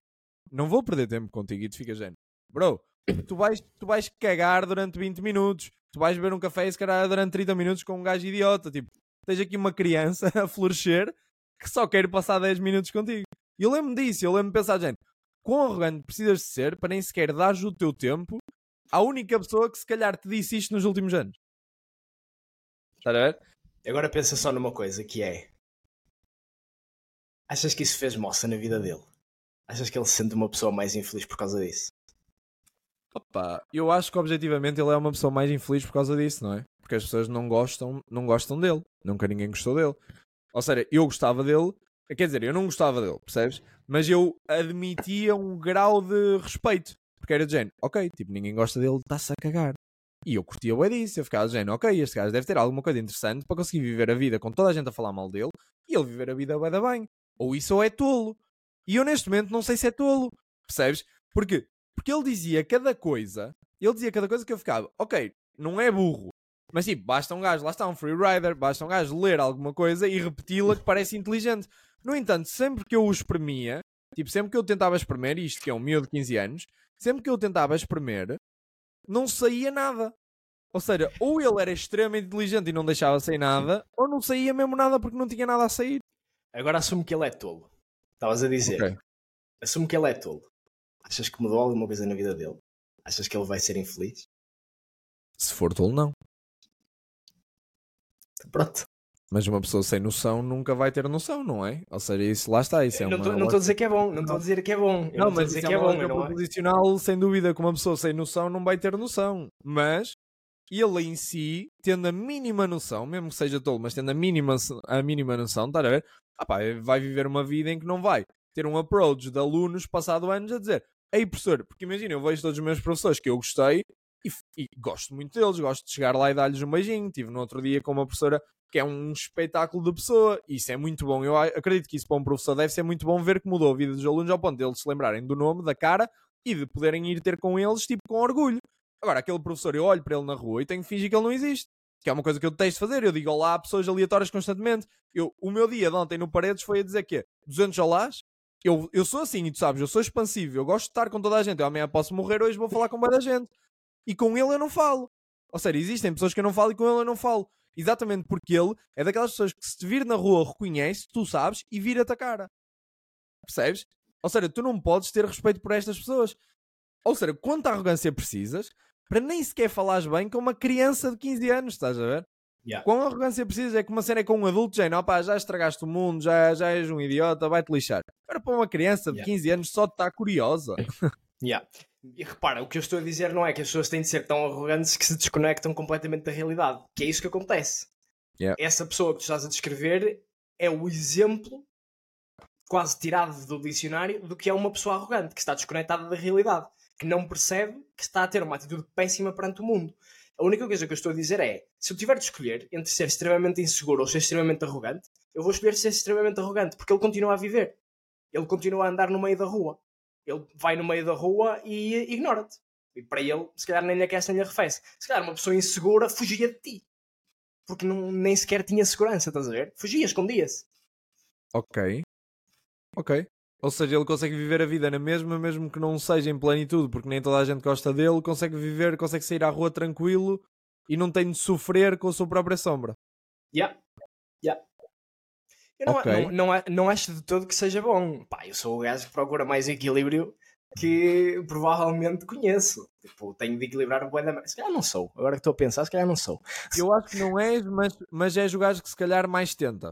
Speaker 1: não vou perder tempo contigo, e tu fica género, bro, tu vais, tu vais cagar durante 20 minutos, tu vais beber um café se calhar durante 30 minutos com um gajo idiota, tipo, tens aqui uma criança a florescer que só quer passar 10 minutos contigo. E eu lembro disso, eu lembro de pensar, gente, quão arrogante precisas de ser para nem sequer dar o teu tempo a única pessoa que se calhar te disse isto nos últimos anos. Estás a ver?
Speaker 2: Agora pensa só numa coisa que é. Achas que isso fez moça na vida dele? Achas que ele se sente uma pessoa mais infeliz por causa disso?
Speaker 1: Opa, eu acho que objetivamente ele é uma pessoa mais infeliz por causa disso, não é? Porque as pessoas não gostam, não gostam dele. Nunca ninguém gostou dele. Ou seja, eu gostava dele, quer dizer, eu não gostava dele, percebes? Mas eu admitia um grau de respeito. Porque era de género, ok, tipo, ninguém gosta dele, está-se a cagar. E eu curtia o disso, eu ficava de género, ok, este gajo deve ter alguma coisa interessante para conseguir viver a vida com toda a gente a falar mal dele e ele viver a vida bem da bem. Ou isso ou é tolo. E eu neste momento não sei se é tolo. Percebes? Porquê? Porque ele dizia cada coisa, ele dizia cada coisa que eu ficava, ok, não é burro. Mas tipo, basta um gajo, lá está um freerider, basta um gajo ler alguma coisa e repeti-la que parece inteligente. No entanto, sempre que eu o espremia, tipo, sempre que eu tentava espremer, isto que é um miúdo de 15 anos, sempre que eu tentava espremer, não saía nada. Ou seja, ou ele era extremamente inteligente e não deixava sair nada, ou não saía mesmo nada porque não tinha nada a sair.
Speaker 2: Agora assumo que ele é tolo. Estavas a dizer. Okay. Assumo que ele é tolo. Achas que mudou alguma coisa na vida dele? Achas que ele vai ser infeliz?
Speaker 1: Se for tolo, não.
Speaker 2: Pronto.
Speaker 1: Mas uma pessoa sem noção nunca vai ter noção, não é? Ou seja, isso lá está. Isso é
Speaker 2: não estou a dizer que é bom, não estou a dizer que é bom.
Speaker 1: não, mas dizer que é, é bom. proposicional, sem dúvida, que uma pessoa sem noção não vai ter noção. Mas ele em si, tendo a mínima noção, mesmo que seja tolo, mas tendo a mínima, a mínima noção, está a ver? Ah pá, vai viver uma vida em que não vai ter um approach de alunos passado anos a dizer Ei professor, porque imagina, eu vejo todos os meus professores que eu gostei e, e gosto muito deles, gosto de chegar lá e dar-lhes um beijinho. Tive no outro dia com uma professora que é um espetáculo de pessoa, isso é muito bom. Eu acredito que isso para um professor deve ser muito bom ver que mudou a vida dos alunos ao ponto de eles se lembrarem do nome, da cara e de poderem ir ter com eles, tipo, com orgulho. Agora, aquele professor, eu olho para ele na rua e tenho que fingir que ele não existe. Que é uma coisa que eu detesto fazer. Eu digo olá a pessoas aleatórias constantemente. Eu, o meu dia de ontem no Paredes foi a dizer que 200 olás. Eu, eu sou assim, tu sabes, eu sou expansivo. Eu gosto de estar com toda a gente. Eu amanhã posso morrer, hoje vou falar com muita gente. E com ele eu não falo. Ou seja, existem pessoas que eu não falo e com ele eu não falo. Exatamente porque ele é daquelas pessoas que se te vir na rua reconhece, tu sabes, e vira-te a cara. Percebes? Ou seja, tu não podes ter respeito por estas pessoas. Ou seja, quanta arrogância precisas para nem sequer falares bem com uma criança de 15 anos, estás a ver?
Speaker 2: Yeah.
Speaker 1: Quão arrogância precisas é que uma cena é com um adulto, já, não, pá, já estragaste o mundo, já, já és um idiota, vai-te lixar. Agora para uma criança de
Speaker 2: Yeah.
Speaker 1: 15 anos só está curiosa.
Speaker 2: Yeah. E repara, o que eu estou a dizer não é que as pessoas têm de ser tão arrogantes que se desconectam completamente da realidade. Que é isso que acontece.
Speaker 1: Yeah.
Speaker 2: Essa pessoa que tu estás a descrever é o exemplo quase tirado do dicionário do que é uma pessoa arrogante, que está desconectada da realidade, que não percebe que está a ter uma atitude péssima perante o mundo. A única coisa que eu estou a dizer é: se eu tiver de escolher entre ser extremamente inseguro ou ser extremamente arrogante, eu vou escolher ser extremamente arrogante, porque ele continua a viver. Ele continua a andar no meio da rua. Ele vai no meio da rua e ignora-te. E para ele, se calhar nem lhe aquece nem lhe arrefece. Se calhar uma pessoa insegura fugia de ti. Porque não, nem sequer tinha segurança, estás a ver? Fugia, escondia-se.
Speaker 1: Ok. Ok. Ou seja, ele consegue viver a vida na mesma, mesmo que não seja em plenitude, porque nem toda a gente gosta dele, consegue viver, consegue sair à rua tranquilo e não tem de sofrer com a sua própria sombra.
Speaker 2: Yeah. Yeah. Eu não,
Speaker 1: Ok.
Speaker 2: não, não, não acho de todo que seja bom. Pá, eu sou o gajo que procura mais equilíbrio que provavelmente conheço. Tipo, tenho de equilibrar o bué da... Se calhar não sou. Agora que estou a pensar, se calhar não sou.
Speaker 1: Eu acho que não és, mas, mas és o gajo que se calhar mais tenta.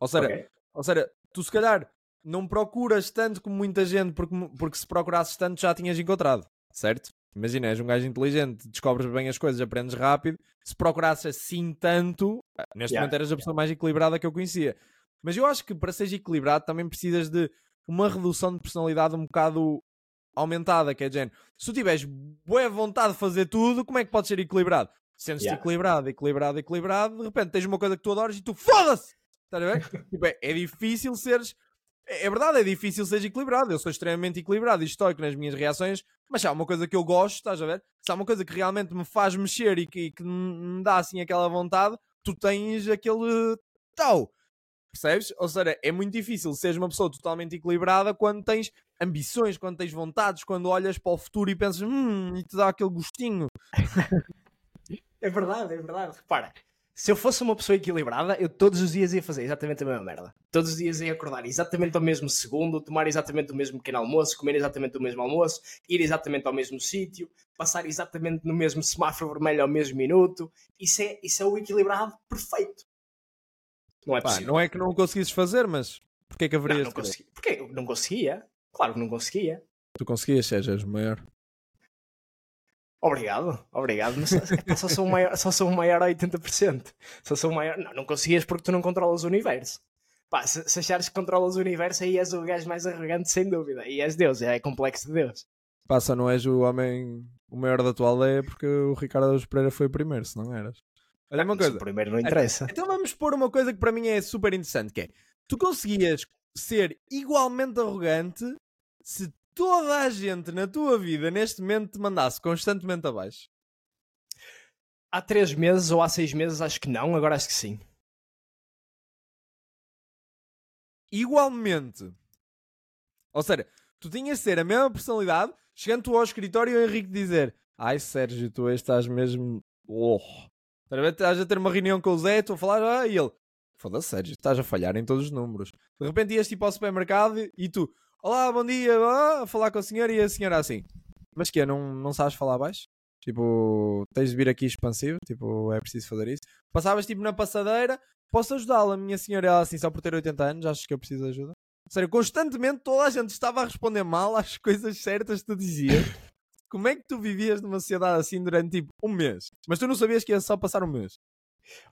Speaker 1: Ou seja,
Speaker 2: Ok.
Speaker 1: ou seja, tu se calhar não procuras tanto como muita gente, porque, porque se procurasses tanto já tinhas encontrado, certo? Imagina, és um gajo inteligente, descobres bem as coisas, aprendes rápido. Se procurasses assim tanto, neste
Speaker 2: Yeah.
Speaker 1: momento eras a pessoa mais equilibrada que eu conhecia. Mas eu acho que para seres equilibrado também precisas de uma redução de personalidade um bocado aumentada, que é de género. Se tu tiveres boa vontade de fazer tudo, como é que podes ser equilibrado? Sentes-te
Speaker 2: Yeah.
Speaker 1: equilibrado, equilibrado, equilibrado, de repente tens uma coisa que tu adoras e tu foda-se! Estás a ver? Tipo, é, é difícil seres. É, é verdade, é difícil seres equilibrado. Eu sou extremamente equilibrado e estoico nas minhas reações, mas se há uma coisa que eu gosto, estás a ver? Se há uma coisa que realmente me faz mexer e que, e que me dá assim aquela vontade, tu tens aquele tal. Percebes? Ou seja, é muito difícil seres uma pessoa totalmente equilibrada quando tens ambições, quando tens vontades, quando olhas para o futuro e pensas, hum, e te dá aquele gostinho.
Speaker 2: É verdade, é verdade. Repara, se eu fosse uma pessoa equilibrada, eu todos os dias ia fazer exatamente a mesma merda. Todos os dias ia acordar exatamente ao mesmo segundo, tomar exatamente o mesmo pequeno almoço, comer exatamente o mesmo almoço, ir exatamente ao mesmo sítio, passar exatamente no mesmo semáforo vermelho ao mesmo minuto. Isso é, isso é o equilibrado perfeito. Não é
Speaker 1: Pá,
Speaker 2: possível.
Speaker 1: não é que não conseguisses fazer, mas porquê é que
Speaker 2: Não,
Speaker 1: haverias
Speaker 2: não
Speaker 1: querer?
Speaker 2: consegui. Porquê? Não conseguia. Claro que não conseguia.
Speaker 1: Tu conseguias, sejas maior.
Speaker 2: Obrigado, obrigado. Mas epá, só, sou maior, só sou um maior a 80%. Só sou um maior. Não, não conseguias porque tu não controlas o universo. Pá, se, se achares que controlas o universo, aí és o gajo mais arrogante, sem dúvida. E és Deus, é complexo de Deus.
Speaker 1: Passa, não és o homem, o maior da tua aldeia porque o Ricardo Pereira foi o primeiro, se não eras. Olha uma
Speaker 2: Mas o
Speaker 1: coisa.
Speaker 2: primeiro não interessa.
Speaker 1: Então vamos pôr uma coisa que para mim é super interessante, que é, tu conseguias ser igualmente arrogante se toda a gente na tua vida neste momento te mandasse constantemente abaixo.
Speaker 2: Há três meses ou há seis meses, acho que não, agora acho que sim.
Speaker 1: Igualmente. Ou seja, tu tinhas de ser a mesma personalidade, chegando tu ao escritório e o Henrique dizer Ai Sérgio, tu estás mesmo... Oh. Estás a ver? Estás a ter uma reunião com o Zé, tu a falar, ah, e ele... Foda-se, Sérgio, estás a falhar em todos os números. De repente ias tipo ao supermercado e tu... Olá, bom dia, a falar com a senhora e a senhora assim... Mas que é, não, não sabes falar baixo? Tipo, tens de vir aqui expansivo? Tipo, é preciso fazer isso? Passavas tipo na passadeira, posso ajudá-la, minha senhora? Ela assim, só por ter 80 anos, achas que eu preciso de ajuda? Sério, constantemente toda a gente estava a responder mal às coisas certas que tu dizias. Como é que tu vivias numa sociedade assim durante tipo um mês? Mas tu não sabias que ia só passar um mês.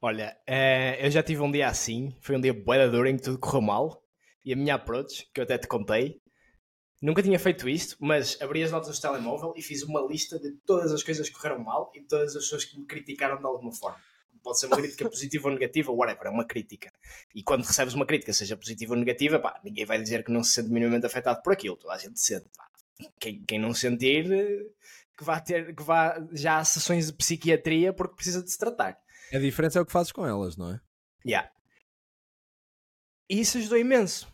Speaker 2: Olha, eh, eu já tive um dia assim, foi um dia duro em que tudo correu mal. E a minha approach, que eu até te contei, nunca tinha feito isto, mas abri as notas do telemóvel e fiz uma lista de todas as coisas que correram mal e todas as pessoas que me criticaram de alguma forma. Pode ser uma crítica positiva ou negativa, whatever, é uma crítica. E quando recebes uma crítica, seja positiva ou negativa, pá, ninguém vai dizer que não se sente minimamente afetado por aquilo. Toda a gente sente. Pá. Quem, quem não sentir, que vá ter que vá já a sessões de psiquiatria porque precisa de se tratar.
Speaker 1: A diferença é o que fazes com elas, não é?
Speaker 2: Yeah. E isso ajudou imenso.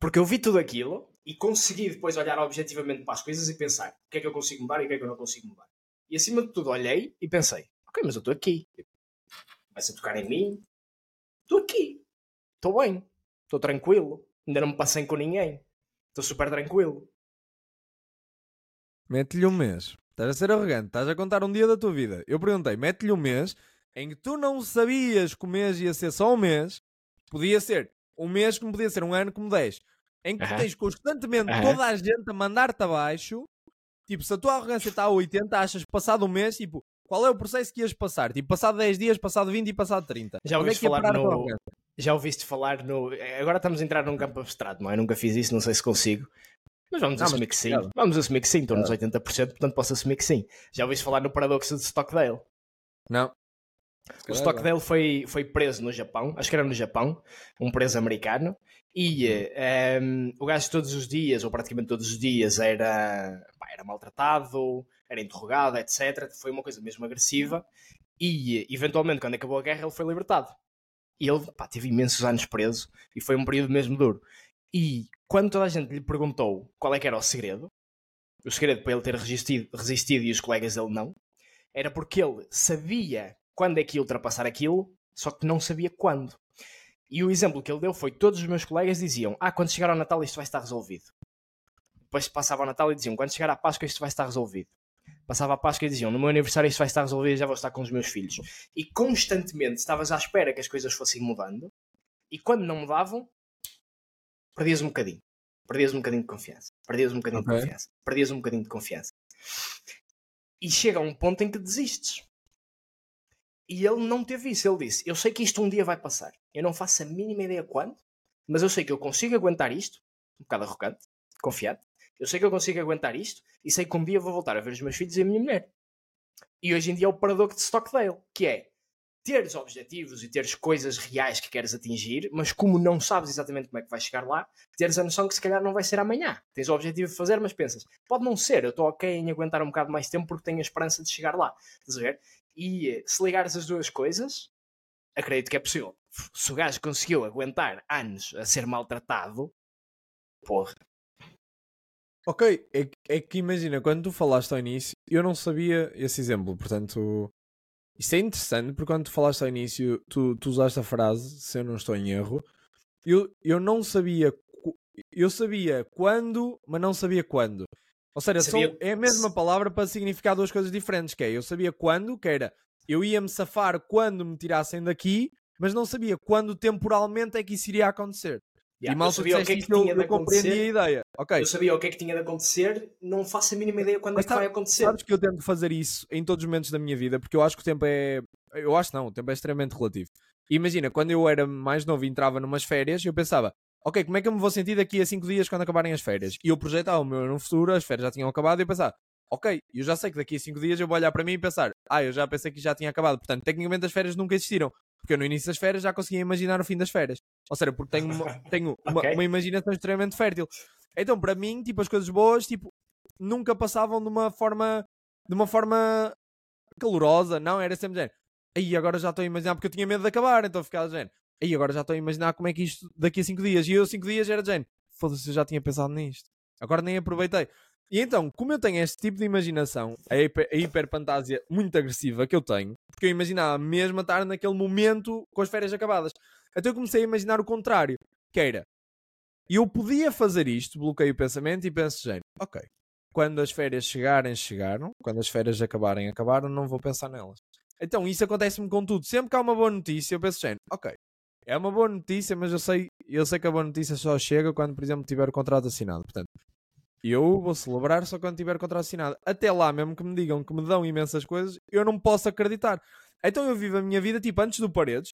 Speaker 2: Porque eu vi tudo aquilo e consegui depois olhar objetivamente para as coisas e pensar o que é que eu consigo mudar e o que é que eu não consigo mudar. E acima de tudo olhei e pensei, ok, mas eu estou aqui. Vai-se a tocar em mim. Estou aqui. Estou bem. Estou tranquilo. Ainda não me passei com ninguém. Estou super tranquilo.
Speaker 1: Mete-lhe um mês. Estás a ser arrogante. Estás a contar um dia da tua vida. Eu perguntei, mete-lhe um mês em que tu não sabias que o mês ia ser só um mês. Podia ser um mês como podia ser um ano como 10 em que uh -huh. tens constantemente uh -huh. toda a gente a mandar-te abaixo. Tipo, se a tua arrogância está a 80, achas passado um mês, tipo, qual é o processo que ias passar? Tipo, passado 10 dias, passado 20 e passado 30.
Speaker 2: Já
Speaker 1: é
Speaker 2: ouviste é falar no... Já ouviste falar no... Agora estamos a entrar num campo abstrato, não é? Nunca fiz isso, não sei se consigo. Mas vamos não, assumir mas... que sim. Vamos assumir que sim, estou nos 80%, portanto posso assumir que sim. Já ouviste falar no paradoxo de Stockdale?
Speaker 1: Não.
Speaker 2: O Stockdale foi, foi preso no Japão, acho que era no Japão, um preso americano, e um, ehm, o gajo todos os dias, ou praticamente todos os dias, era, pá, era maltratado, era interrogado, etc. Foi uma coisa mesmo agressiva. E eventualmente, quando acabou a guerra, ele foi libertado. E ele pá, teve imensos anos preso e foi um período mesmo duro. E quando toda a gente lhe perguntou qual é que era o segredo, o segredo para ele ter resistido, resistido e os colegas dele não, era porque ele sabia quando é que ia ultrapassar aquilo, só que não sabia quando. E o exemplo que ele deu foi: todos os meus colegas diziam, ah, quando chegar ao Natal isto vai estar resolvido. Depois passava ao Natal e diziam, quando chegar à Páscoa isto vai estar resolvido. Passava a Páscoa e diziam, no meu aniversário isto vai estar resolvido e já vou estar com os meus filhos. E constantemente estavas à espera que as coisas fossem mudando, e quando não mudavam, perdias um bocadinho. Perdias um bocadinho de confiança. Perdias um bocadinho okay. de confiança. Perdias um bocadinho de confiança. E chega a um ponto em que desistes. E ele não teve isso. Ele disse: Eu sei que isto um dia vai passar. Eu não faço a mínima ideia quando, mas eu sei que eu consigo aguentar isto. Um bocado arrogante, confiante. Eu sei que eu consigo aguentar isto e sei que um dia vou voltar a ver os meus filhos e a minha mulher. E hoje em dia é o paradoxo de Stockdale, que é teres objetivos e teres coisas reais que queres atingir, mas como não sabes exatamente como é que vais chegar lá, teres a noção que se calhar não vai ser amanhã. Tens o objetivo de fazer, mas pensas, pode não ser, eu estou ok em aguentar um bocado mais tempo porque tenho a esperança de chegar lá. Estás a ver? E se ligares as duas coisas, acredito que é possível. Se o gajo conseguiu aguentar anos a ser maltratado, porra.
Speaker 1: Ok, é, é, que imagina, quando tu falaste ao início, eu não sabia esse exemplo, portanto, isso é interessante porque quando tu falaste ao início, tu, tu usaste a frase, se eu não estou em erro, eu, eu não sabia, eu sabia quando, mas não sabia quando. Ou seja, sabia... são, é a mesma palavra para significar duas coisas diferentes, que é, eu sabia quando, que era, eu ia me safar quando me tirassem daqui, mas não sabia quando temporalmente é que isso iria acontecer.
Speaker 2: Yeah, e mal eu sabia o que é que tinha eu, de acontecer.
Speaker 1: a ideia. Okay.
Speaker 2: Eu sabia o que é que tinha de acontecer, não faço a mínima ideia quando mas é que vai acontecer.
Speaker 1: Sabes que eu tento fazer isso em todos os momentos da minha vida, porque eu acho que o tempo é. Eu acho não, o tempo é extremamente relativo. imagina, quando eu era mais novo e entrava numas férias, eu pensava, ok, como é que eu me vou sentir daqui a 5 dias quando acabarem as férias? E eu projetava o meu no futuro, as férias já tinham acabado, e eu pensava, ok, eu já sei que daqui a 5 dias eu vou olhar para mim e pensar, ah, eu já pensei que já tinha acabado. Portanto, tecnicamente as férias nunca existiram, porque eu no início das férias já conseguia imaginar o fim das férias. Ou seja, porque tenho uma, tenho uma, okay. uma imaginação extremamente fértil. Então, para mim, tipo, as coisas boas, tipo, nunca passavam de uma forma, de uma forma calorosa, não, era sempre género. Aí agora já estou a imaginar, porque eu tinha medo de acabar, então ficava género aí agora já estou a imaginar como é que isto daqui a 5 dias. E eu 5 dias era de género, foda-se, eu já tinha pensado nisto. Agora nem aproveitei. E então, como eu tenho este tipo de imaginação, a, hiper, a muito agressiva que eu tenho, porque eu imaginava mesmo estar naquele momento com as férias acabadas. Então eu comecei a imaginar o contrário, que era, eu podia fazer isto, bloqueio o pensamento e penso, género, ok, quando as férias chegarem, chegaram, quando as férias acabarem, acabaram, não vou pensar nelas. Então isso acontece-me com tudo. Sempre que há uma boa notícia, eu penso, género, ok, é uma boa notícia, mas eu sei, eu sei que a boa notícia só chega quando, por exemplo, tiver o contrato assinado. Portanto, eu vou celebrar só quando tiver o contrato assinado. Até lá, mesmo que me digam que me dão imensas coisas, eu não posso acreditar. Então eu vivo a minha vida, tipo, antes do Paredes,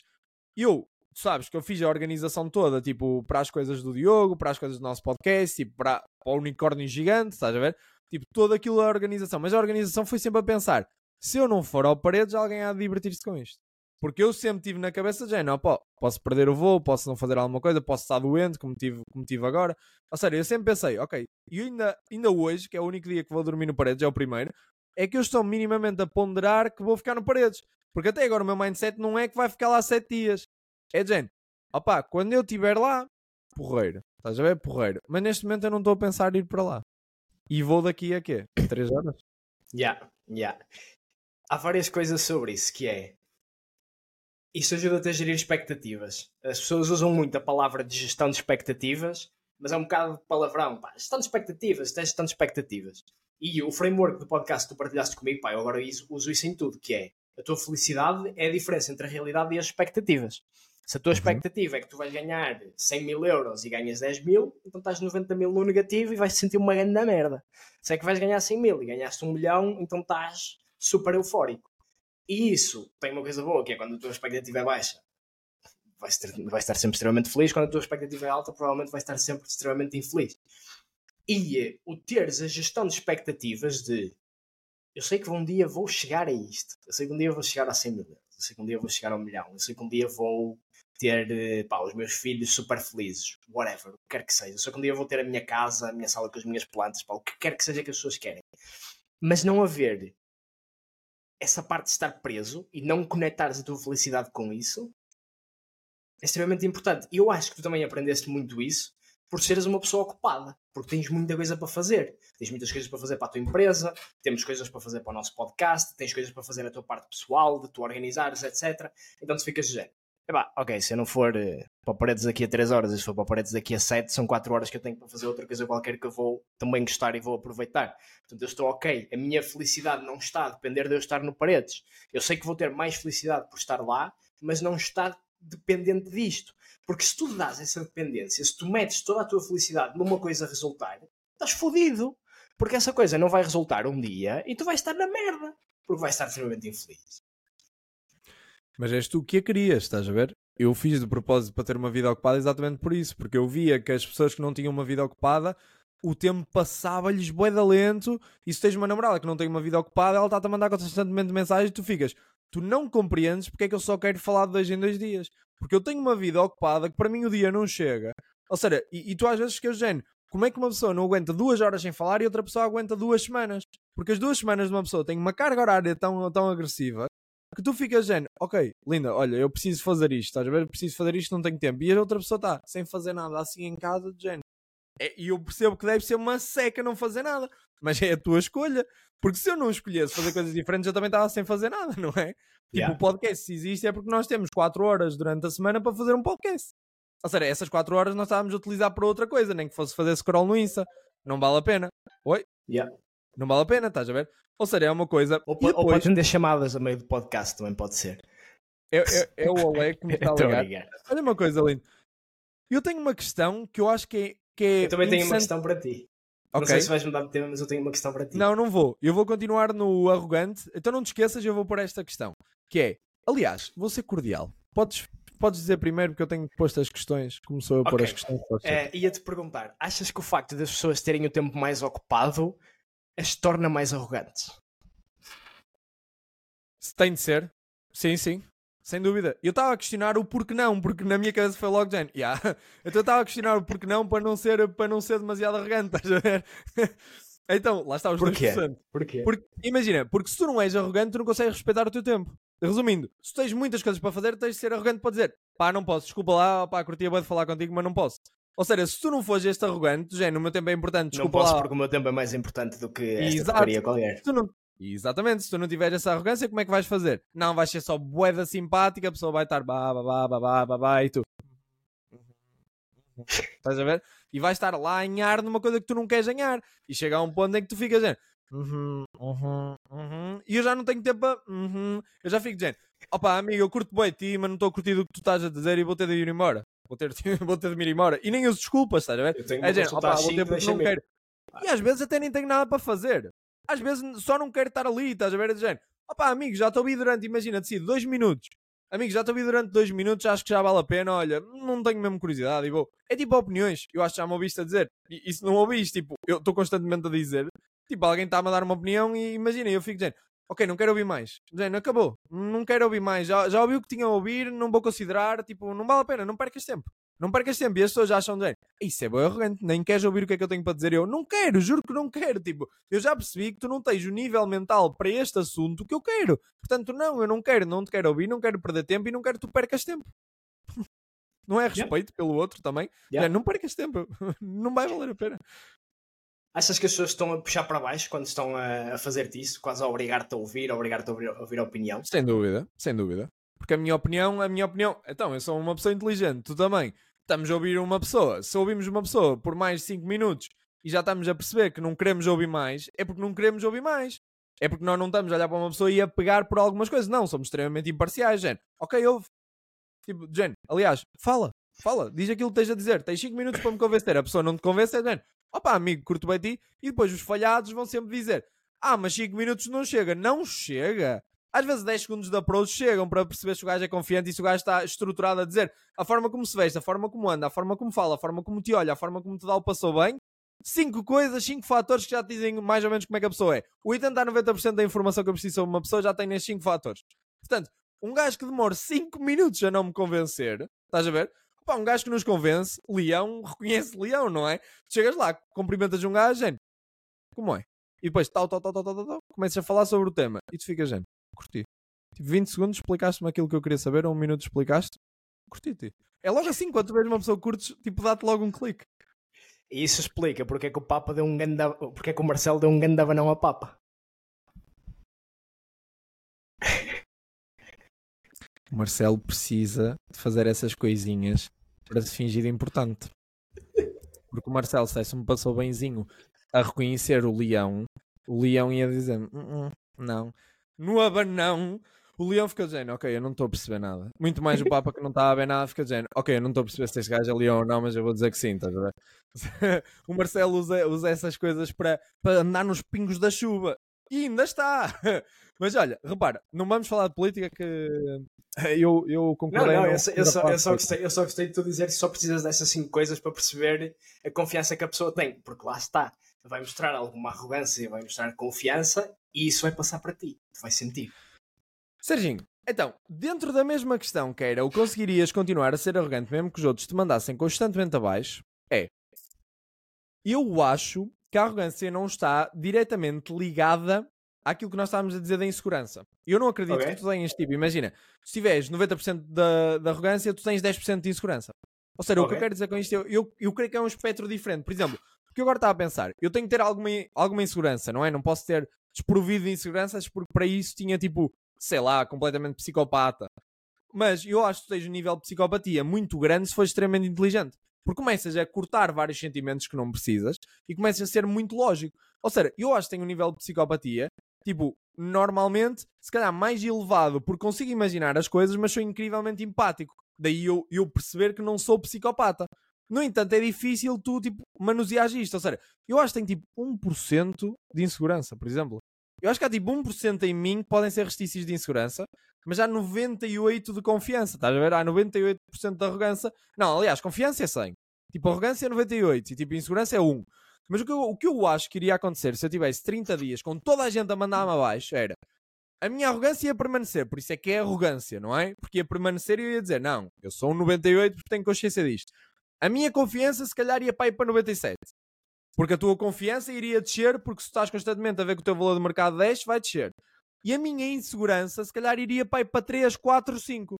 Speaker 1: eu sabes que eu fiz a organização toda, tipo, para as coisas do Diogo, para as coisas do nosso podcast, tipo, para, para o unicórnio gigante, estás a ver? Tipo, toda aquilo é organização. Mas a organização foi sempre a pensar: se eu não for ao Paredes, alguém há de divertir-se com isto. Porque eu sempre tive na cabeça de não, pô, posso perder o voo, posso não fazer alguma coisa, posso estar doente, como tive, como tive agora. Ou seja, eu sempre pensei, ok, e ainda, ainda hoje, que é o único dia que vou dormir no Paredes, é o primeiro, é que eu estou minimamente a ponderar que vou ficar no Paredes. Porque até agora o meu mindset não é que vai ficar lá sete dias. É de gente, opá, quando eu estiver lá, porreiro. Estás a ver? Porreiro. Mas neste momento eu não estou a pensar em ir para lá. E vou daqui a quê? Três horas?
Speaker 2: Já, yeah, já. Yeah. Há várias coisas sobre isso, que é... Isso ajuda-te a gerir expectativas. As pessoas usam muito a palavra de gestão de expectativas, mas é um bocado de palavrão. Pá, gestão de expectativas, tens gestão de expectativas. E o framework do podcast que tu partilhaste comigo, pá, eu agora uso isso em tudo, que é a tua felicidade é a diferença entre a realidade e as expectativas. Se a tua uhum. expectativa é que tu vais ganhar 100 mil euros e ganhas 10 mil, então estás 90 mil no negativo e vais sentir uma grande merda. Se é que vais ganhar 100 mil e ganhaste 1 milhão, então estás super eufórico. E isso tem uma coisa boa, que é quando a tua expectativa é baixa, vais, ter, vais estar sempre extremamente feliz. Quando a tua expectativa é alta, provavelmente vais estar sempre extremamente infeliz. E o teres a gestão de expectativas de eu sei que um dia vou chegar a isto, eu sei que um dia vou chegar a 100 mil eu sei que um dia vou chegar a um milhão, eu sei que um dia vou ter eh, pá, os meus filhos super felizes, whatever, o que quer que seja. Só que um dia vou ter a minha casa, a minha sala com as minhas plantas, pá, o que quer que seja que as pessoas querem. Mas não haver essa parte de estar preso e não conectares a tua felicidade com isso é extremamente importante. E eu acho que tu também aprendeste muito isso por seres uma pessoa ocupada, porque tens muita coisa para fazer. Tens muitas coisas para fazer para a tua empresa, temos coisas para fazer para o nosso podcast, tens coisas para fazer a tua parte pessoal, de tu organizares, etc. Então tu ficas de Epá, ok, se eu não for uh, para paredes daqui a 3 horas e se for para paredes daqui a 7, são 4 horas que eu tenho para fazer outra coisa qualquer que eu vou também gostar e vou aproveitar. Portanto, eu estou ok. A minha felicidade não está a depender de eu estar no paredes. Eu sei que vou ter mais felicidade por estar lá, mas não está dependente disto. Porque se tu dás essa dependência, se tu metes toda a tua felicidade numa coisa resultar, estás fodido. Porque essa coisa não vai resultar um dia e tu vais estar na merda. Porque vais estar extremamente infeliz.
Speaker 1: Mas és tu que a querias, estás a ver? Eu fiz de propósito para ter uma vida ocupada exatamente por isso, porque eu via que as pessoas que não tinham uma vida ocupada, o tempo passava-lhes bué da lento, e se tens uma namorada que não tem uma vida ocupada, ela está-te a mandar constantemente mensagens e tu ficas, tu não compreendes porque é que eu só quero falar de dois em dois dias. Porque eu tenho uma vida ocupada que para mim o dia não chega. Ou seja, e, e tu às vezes ficas género, como é que uma pessoa não aguenta duas horas sem falar e outra pessoa aguenta duas semanas? Porque as duas semanas de uma pessoa têm uma carga horária tão, tão agressiva que tu ficas género, ok, linda, olha, eu preciso fazer isto, estás a ver? Preciso fazer isto, não tenho tempo. E a outra pessoa está sem fazer nada assim em casa, de género. É, e eu percebo que deve ser uma seca não fazer nada, mas é a tua escolha. Porque se eu não escolhesse fazer coisas diferentes, eu também estava sem fazer nada, não é? Tipo, yeah. o podcast se existe é porque nós temos 4 horas durante a semana para fazer um podcast. Ou seja, essas 4 horas nós estávamos a utilizar para outra coisa, nem que fosse fazer scroll no Insta. Não vale a pena. Oi?
Speaker 2: Yeah.
Speaker 1: Não vale a pena, estás a ver? Ou seja, é uma coisa.
Speaker 2: Ou, depois... ou pode atender chamadas a meio do podcast, também pode ser.
Speaker 1: É, é, é o Olé que me está a ligar. Olha uma coisa, Lindo. Eu tenho uma questão que eu acho que é. Que é
Speaker 2: eu também tenho uma questão para ti. Okay. Não sei se vais mudar de tema, mas eu tenho uma questão para ti.
Speaker 1: Não, não vou. Eu vou continuar no arrogante. Então não te esqueças, eu vou pôr esta questão. Que é, aliás, vou ser cordial. Podes, podes dizer primeiro, porque eu tenho posto as questões. Começou a okay. pôr as questões.
Speaker 2: É, Ia-te perguntar, achas que o facto das pessoas terem o tempo mais ocupado as torna mais arrogantes.
Speaker 1: Se tem de ser. Sim, sim. Sem dúvida. Eu estava a questionar o porquê não, porque na minha cabeça foi logo gen. Yeah. Então eu estava a questionar o porquê não para não ser, para não ser demasiado arrogante, estás a ver? Então, lá está os
Speaker 2: Porquê? Porquê?
Speaker 1: Porque, imagina, porque se tu não és arrogante, tu não consegues respeitar o teu tempo. Resumindo, se tens muitas coisas para fazer, tens de ser arrogante para dizer pá, não posso, desculpa lá, pá, curtia bem de falar contigo, mas não posso. Ou seja, se tu não fores este arrogante, já o meu tempo é importante, desculpa
Speaker 2: Não posso
Speaker 1: lá.
Speaker 2: porque o meu tempo é mais importante do que esta porcaria qualquer.
Speaker 1: Tu não... Exatamente, se tu não tiveres essa arrogância, como é que vais fazer? Não, vais ser só boeda simpática, a pessoa vai estar bah, bah, bah, e tu... Estás a ver? E vais estar lá a anhar numa coisa que tu não queres anhar. E chega a um ponto em que tu ficas dizendo... Uhum, uhum, uhum. E eu já não tenho tempo para... Uhum. Eu já fico dizendo... Opa, amigo, eu curto bem ti, mas não estou a curtir o que tu estás a dizer e vou ter de ir embora vou ter, vou ter de me ir embora. E nem uso desculpas, estás a ver?
Speaker 2: Eu tenho é, gente, opa, vou ter porque não quero.
Speaker 1: E às vezes até nem tenho nada para fazer. Às vezes só não quero estar ali, estás a ver? É de género, opa, amigo, já estou aí durante, imagina, decido, dois minutos. amigo, já te ouvi durante dois minutos, acho que já vale a pena, olha, não tenho mesmo curiosidade e vou. É tipo opiniões, eu acho que já me ouviste a dizer. E, e se não ouviste, tipo, eu estou constantemente a dizer, tipo, alguém está-me a dar uma opinião e imagina, eu fico dizendo, ok, não quero ouvir mais. Dizendo, acabou, não quero ouvir mais, já, já ouvi o que tinha a ouvir, não vou considerar, tipo, não vale a pena, não percas tempo. Não percas tempo. E as pessoas já acham de isso é bem arrogante, nem queres ouvir o que é que eu tenho para dizer. Eu não quero, juro que não quero. Tipo, eu já percebi que tu não tens o nível mental para este assunto que eu quero. Portanto, não, eu não quero, não te quero ouvir, não quero perder tempo e não quero que tu percas tempo. não é respeito yeah. pelo outro também. Yeah. Não, não percas tempo, não vai valer a pena.
Speaker 2: Achas que as pessoas estão a puxar para baixo quando estão a, fazer-te isso, quase a obrigar-te a ouvir, a obrigar-te a ouvir, a ouvir a opinião?
Speaker 1: Sem dúvida, sem dúvida. Porque a minha opinião, a minha opinião, então, eu sou uma pessoa inteligente, tu também estamos a ouvir uma pessoa. Se ouvimos uma pessoa por mais de 5 minutos e já estamos a perceber que não queremos ouvir mais, é porque não queremos ouvir mais. É porque nós não estamos a olhar para uma pessoa e a pegar por algumas coisas. Não, somos extremamente imparciais, gente. Ok, ouve. Tipo, gente, aliás, fala, fala, diz aquilo que esteja a dizer. Tens 5 minutos para me convencer. A pessoa não te convence, é gente. Opa, amigo, curto bem ti. E depois os falhados vão sempre dizer: Ah, mas 5 minutos não chega. Não chega. Às vezes 10 segundos de approach chegam para perceber se o gajo é confiante e se o gajo está estruturado a dizer a forma como se veste, a forma como anda, a forma como fala, a forma como te olha, a forma como te dá o passou bem. Cinco coisas, cinco fatores que já te dizem mais ou menos como é que a pessoa é. 80 a 90% da informação que eu preciso sobre uma pessoa já tem nestes cinco fatores. Portanto, um gajo que demora 5 minutos a não me convencer, estás a ver? Opa, um gajo que nos convence, leão, reconhece leão, não é? Tu chegas lá, cumprimentas um gajo, gente, como é? E depois, tal, tal, tal, tal, tal, tal, começas a falar sobre o tema e tu ficas, gente, curti. Tipo, 20 segundos explicaste-me aquilo que eu queria saber, ou um minuto explicaste, curti-te. É logo assim, quando tu vês uma pessoa curtes, tipo, dá-te logo um clique.
Speaker 2: E isso explica porque é que o Papa deu um ganda... porque é que o Marcelo deu um ganda banão a Papa.
Speaker 1: O Marcelo precisa de fazer essas coisinhas para se fingir importante. Porque o Marcelo, se me passou benzinho a reconhecer o leão, o leão ia dizer: mm -mm, não, no abanão, o Leão fica dizendo, ok, eu não estou a perceber nada. Muito mais o Papa que não está a ver nada fica dizendo, ok, eu não estou a perceber se este gajo é Leão ou não, mas eu vou dizer que sim, estás a ver? o Marcelo usa, usa essas coisas para, para andar nos pingos da chuva. E ainda está! Mas olha, repara, não vamos falar de política que eu, eu concordei.
Speaker 2: Não, não, eu, eu, só, eu, só gostei, eu só gostei de tu dizer que só precisas dessas cinco coisas para perceber a confiança que a pessoa tem, porque lá está vai mostrar alguma arrogância, vai mostrar confiança e isso vai passar para ti. Tu vais sentir.
Speaker 1: Serginho, então, dentro da mesma questão que era o conseguirias continuar a ser arrogante mesmo que os outros te mandassem constantemente abaixo, é. Eu acho que a arrogância não está diretamente ligada àquilo que nós estávamos a dizer da insegurança. Eu não acredito okay. que tu tenhas, tipo, imagina, se tiveres 90% da, da arrogância, tu tens 10% de insegurança. Ou seja, okay. o que eu quero dizer com isto, eu, eu, eu creio que é um espectro diferente. Por exemplo, porque eu agora estava a pensar, eu tenho que ter alguma, alguma insegurança, não é? Não posso ter desprovido de inseguranças porque para isso tinha tipo, sei lá, completamente psicopata. Mas eu acho que tu tens um nível de psicopatia muito grande se fores extremamente inteligente. Porque começas a cortar vários sentimentos que não precisas e começas a ser muito lógico. Ou seja, eu acho que tenho um nível de psicopatia, tipo, normalmente, se calhar mais elevado, porque consigo imaginar as coisas, mas sou incrivelmente empático. Daí eu, eu perceber que não sou psicopata. No entanto, é difícil tu, tipo, manusear isto. Ou seja, eu acho que tem tipo 1% de insegurança, por exemplo. Eu acho que há tipo 1% em mim que podem ser restícios de insegurança, mas há 98% de confiança. Estás a ver? Há 98% de arrogância. Não, aliás, confiança é 100. Tipo, arrogância é 98 e tipo, insegurança é 1. Mas o que, eu, o que eu acho que iria acontecer se eu tivesse 30 dias com toda a gente a mandar-me abaixo era a minha arrogância ia permanecer, por isso é que é arrogância, não é? Porque ia permanecer e eu ia dizer, não, eu sou um 98 porque tenho consciência disto. A minha confiança se calhar ia para ir para 97. Porque a tua confiança iria descer porque se estás constantemente a ver que o teu valor de mercado desce, vai descer. E a minha insegurança se calhar iria para, ir para 3, 4, 5.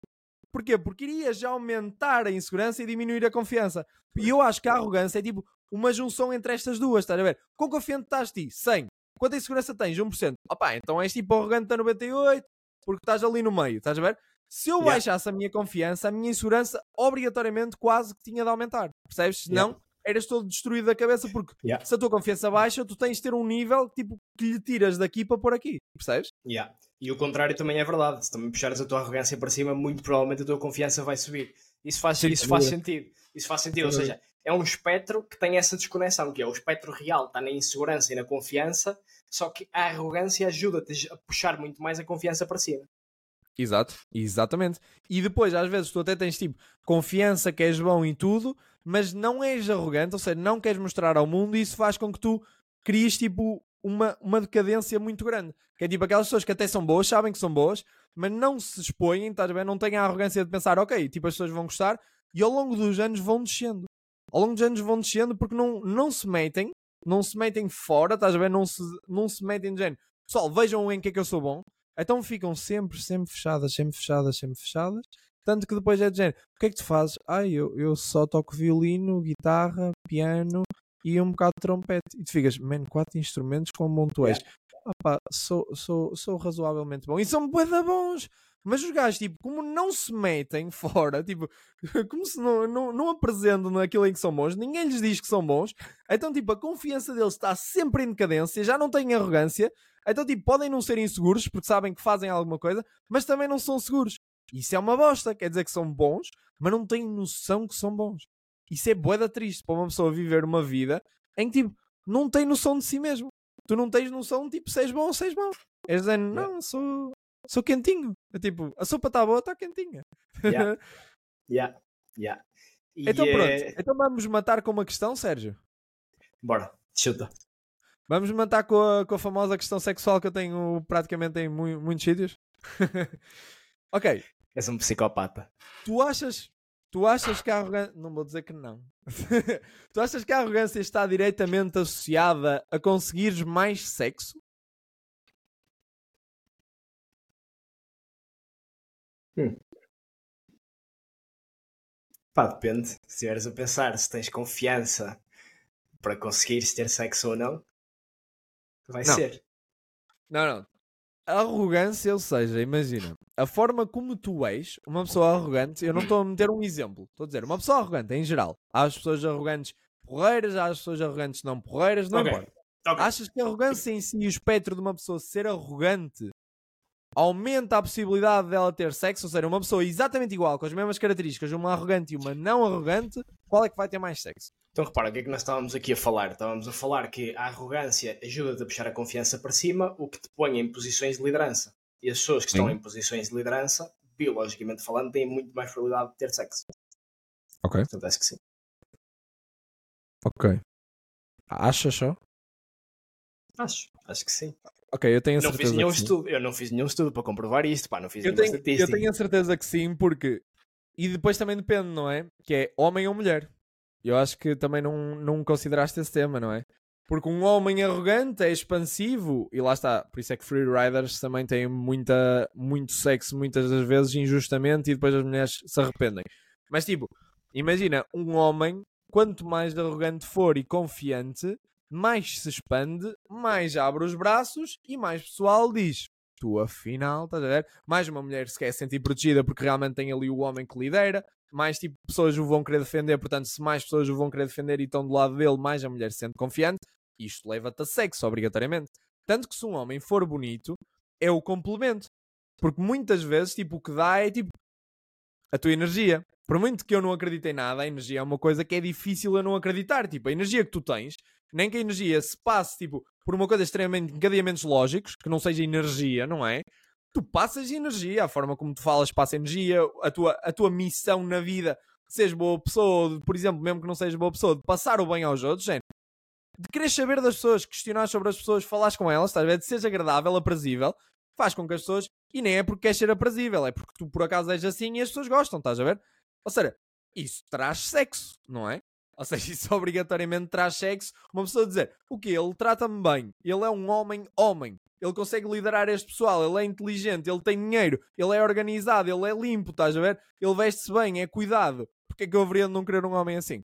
Speaker 1: Porquê? Porque iria já aumentar a insegurança e diminuir a confiança. E eu acho que a arrogância é tipo uma junção entre estas duas, estás a ver? Quão confiante estás ti? 100. Quanta insegurança tens? 1%. Opá, então és tipo arrogante a 98 porque estás ali no meio, estás a ver? Se eu yeah. baixasse a minha confiança, a minha insegurança obrigatoriamente quase que tinha de aumentar. Percebes? Senão yeah. eras todo destruído da cabeça porque yeah. se a tua confiança baixa, tu tens de ter um nível tipo que lhe tiras daqui para pôr aqui. Percebes?
Speaker 2: Yeah. E o contrário também é verdade. Se também puxares a tua arrogância para cima, muito provavelmente a tua confiança vai subir. Isso faz, isso faz sentido. Isso faz sentido. Ou seja, é um espectro que tem essa desconexão, que é o espectro real, está na insegurança e na confiança, só que a arrogância ajuda-te a puxar muito mais a confiança para cima.
Speaker 1: Exato, exatamente. E depois, às vezes, tu até tens tipo confiança que és bom em tudo, mas não és arrogante, ou seja, não queres mostrar ao mundo e isso faz com que tu cries tipo uma, uma decadência muito grande. Que é tipo aquelas pessoas que até são boas, sabem que são boas, mas não se expõem, estás ver? Não têm a arrogância de pensar, ok, tipo as pessoas vão gostar, e ao longo dos anos vão descendo. Ao longo dos anos vão descendo porque não, não se metem, não se metem fora, estás a ver? Não se, não se metem de género. Pessoal, vejam em que é que eu sou bom. Então ficam sempre, sempre fechadas, sempre fechadas, sempre fechadas. Tanto que depois é de género, o que é que tu fazes? Ah, eu, eu só toco violino, guitarra, piano e um bocado de trompete. E tu ficas, man, quatro instrumentos, como bom tu és. Ah, pá, sou, sou, sou razoavelmente bom. E são bué bons. Mas os gajos, tipo, como não se metem fora, tipo, como se não, não, não apresentam naquilo em que são bons, ninguém lhes diz que são bons, então, tipo, a confiança deles está sempre em decadência, já não têm arrogância, então, tipo, podem não ser inseguros porque sabem que fazem alguma coisa, mas também não são seguros. Isso é uma bosta, quer dizer que são bons, mas não têm noção que são bons. Isso é boeda triste para uma pessoa viver uma vida em que, tipo, não tem noção de si mesmo. Tu não tens noção, tipo, se és bom ou se és mau. És dizendo, não, sou, sou quentinho. É tipo, a sopa está boa, está quentinha.
Speaker 2: Yeah. yeah. yeah.
Speaker 1: então pronto, é... então vamos matar com uma questão, Sérgio?
Speaker 2: Bora, chuta.
Speaker 1: Vamos matar com a, com a famosa questão sexual que eu tenho praticamente em mu muitos sítios? ok.
Speaker 2: És um psicopata.
Speaker 1: Tu achas, tu achas que a arrogância. Não vou dizer que não. tu achas que a arrogância está diretamente associada a conseguires mais sexo?
Speaker 2: Hum. Pá, depende. Se estiveres a pensar se tens confiança para conseguires ter sexo ou não, vai
Speaker 1: não.
Speaker 2: ser.
Speaker 1: Não, não. Arrogância, ou seja, imagina, a forma como tu és, uma pessoa arrogante, eu não estou a meter um exemplo, estou a dizer, uma pessoa arrogante em geral. Há as pessoas arrogantes porreiras, há as pessoas arrogantes não porreiras, não okay. importa. Okay. Achas que a arrogância em si, o espectro de uma pessoa ser arrogante, aumenta a possibilidade dela ter sexo, ou seja, uma pessoa exatamente igual, com as mesmas características, uma arrogante e uma não arrogante, qual é que vai ter mais sexo?
Speaker 2: Então repara, o que é que nós estávamos aqui a falar? Estávamos a falar que a arrogância ajuda-te a puxar a confiança para cima, o que te põe em posições de liderança. E as pessoas que Sim. estão em posições de liderança, biologicamente falando, têm muito mais probabilidade de ter sexo.
Speaker 1: Ok.
Speaker 2: Portanto, acho que sim.
Speaker 1: Ok. Achas só?
Speaker 2: Acho, acho que sim.
Speaker 1: Ok, eu tenho a
Speaker 2: não
Speaker 1: certeza.
Speaker 2: Fiz nenhum
Speaker 1: que
Speaker 2: estudo, eu não fiz nenhum estudo para comprovar isto, pá, não fiz
Speaker 1: eu tenho, Eu tenho a certeza que sim, porque. E depois também depende, não é? Que é homem ou mulher. Eu acho que também não, não consideraste esse tema, não é? Porque um homem arrogante é expansivo e lá está. Por isso é que free riders também têm muita, muito sexo muitas das vezes injustamente e depois as mulheres se arrependem. Mas tipo, imagina um homem, quanto mais arrogante for e confiante, mais se expande, mais abre os braços e mais pessoal diz: Tu afinal, estás a ver? Mais uma mulher se quer sentir protegida porque realmente tem ali o homem que lidera, mais tipo pessoas o vão querer defender, portanto, se mais pessoas o vão querer defender e estão do lado dele, mais a mulher se sente confiante. Isto leva-te a sexo, obrigatoriamente. Tanto que se um homem for bonito, é o complemento. Porque muitas vezes, tipo, o que dá é tipo a tua energia. Por muito que eu não acredite em nada, a energia é uma coisa que é difícil eu não acreditar. Tipo, a energia que tu tens nem que a energia se passe tipo, por uma coisa extremamente encadeamentos lógicos, que não seja energia, não é? Tu passas energia, a forma como tu falas passa energia, a tua, a tua missão na vida, seres boa pessoa, por exemplo, mesmo que não sejas boa pessoa, de passar o bem aos outros, gente, de querer saber das pessoas, questionar sobre as pessoas, falares com elas, estás a ver? De seres agradável, aprazível, faz com que as pessoas, e nem é porque queres ser aprazível, é porque tu por acaso és assim e as pessoas gostam, estás a ver? Ou seja, isso traz sexo, não é? Ou seja, isso obrigatoriamente traz sexo. Uma pessoa dizer, o que Ele trata-me bem. Ele é um homem homem. Ele consegue liderar este pessoal. Ele é inteligente. Ele tem dinheiro. Ele é organizado. Ele é limpo. Estás a ver? Ele veste-se bem. É cuidado. Porquê é que eu haveria de não querer um homem assim?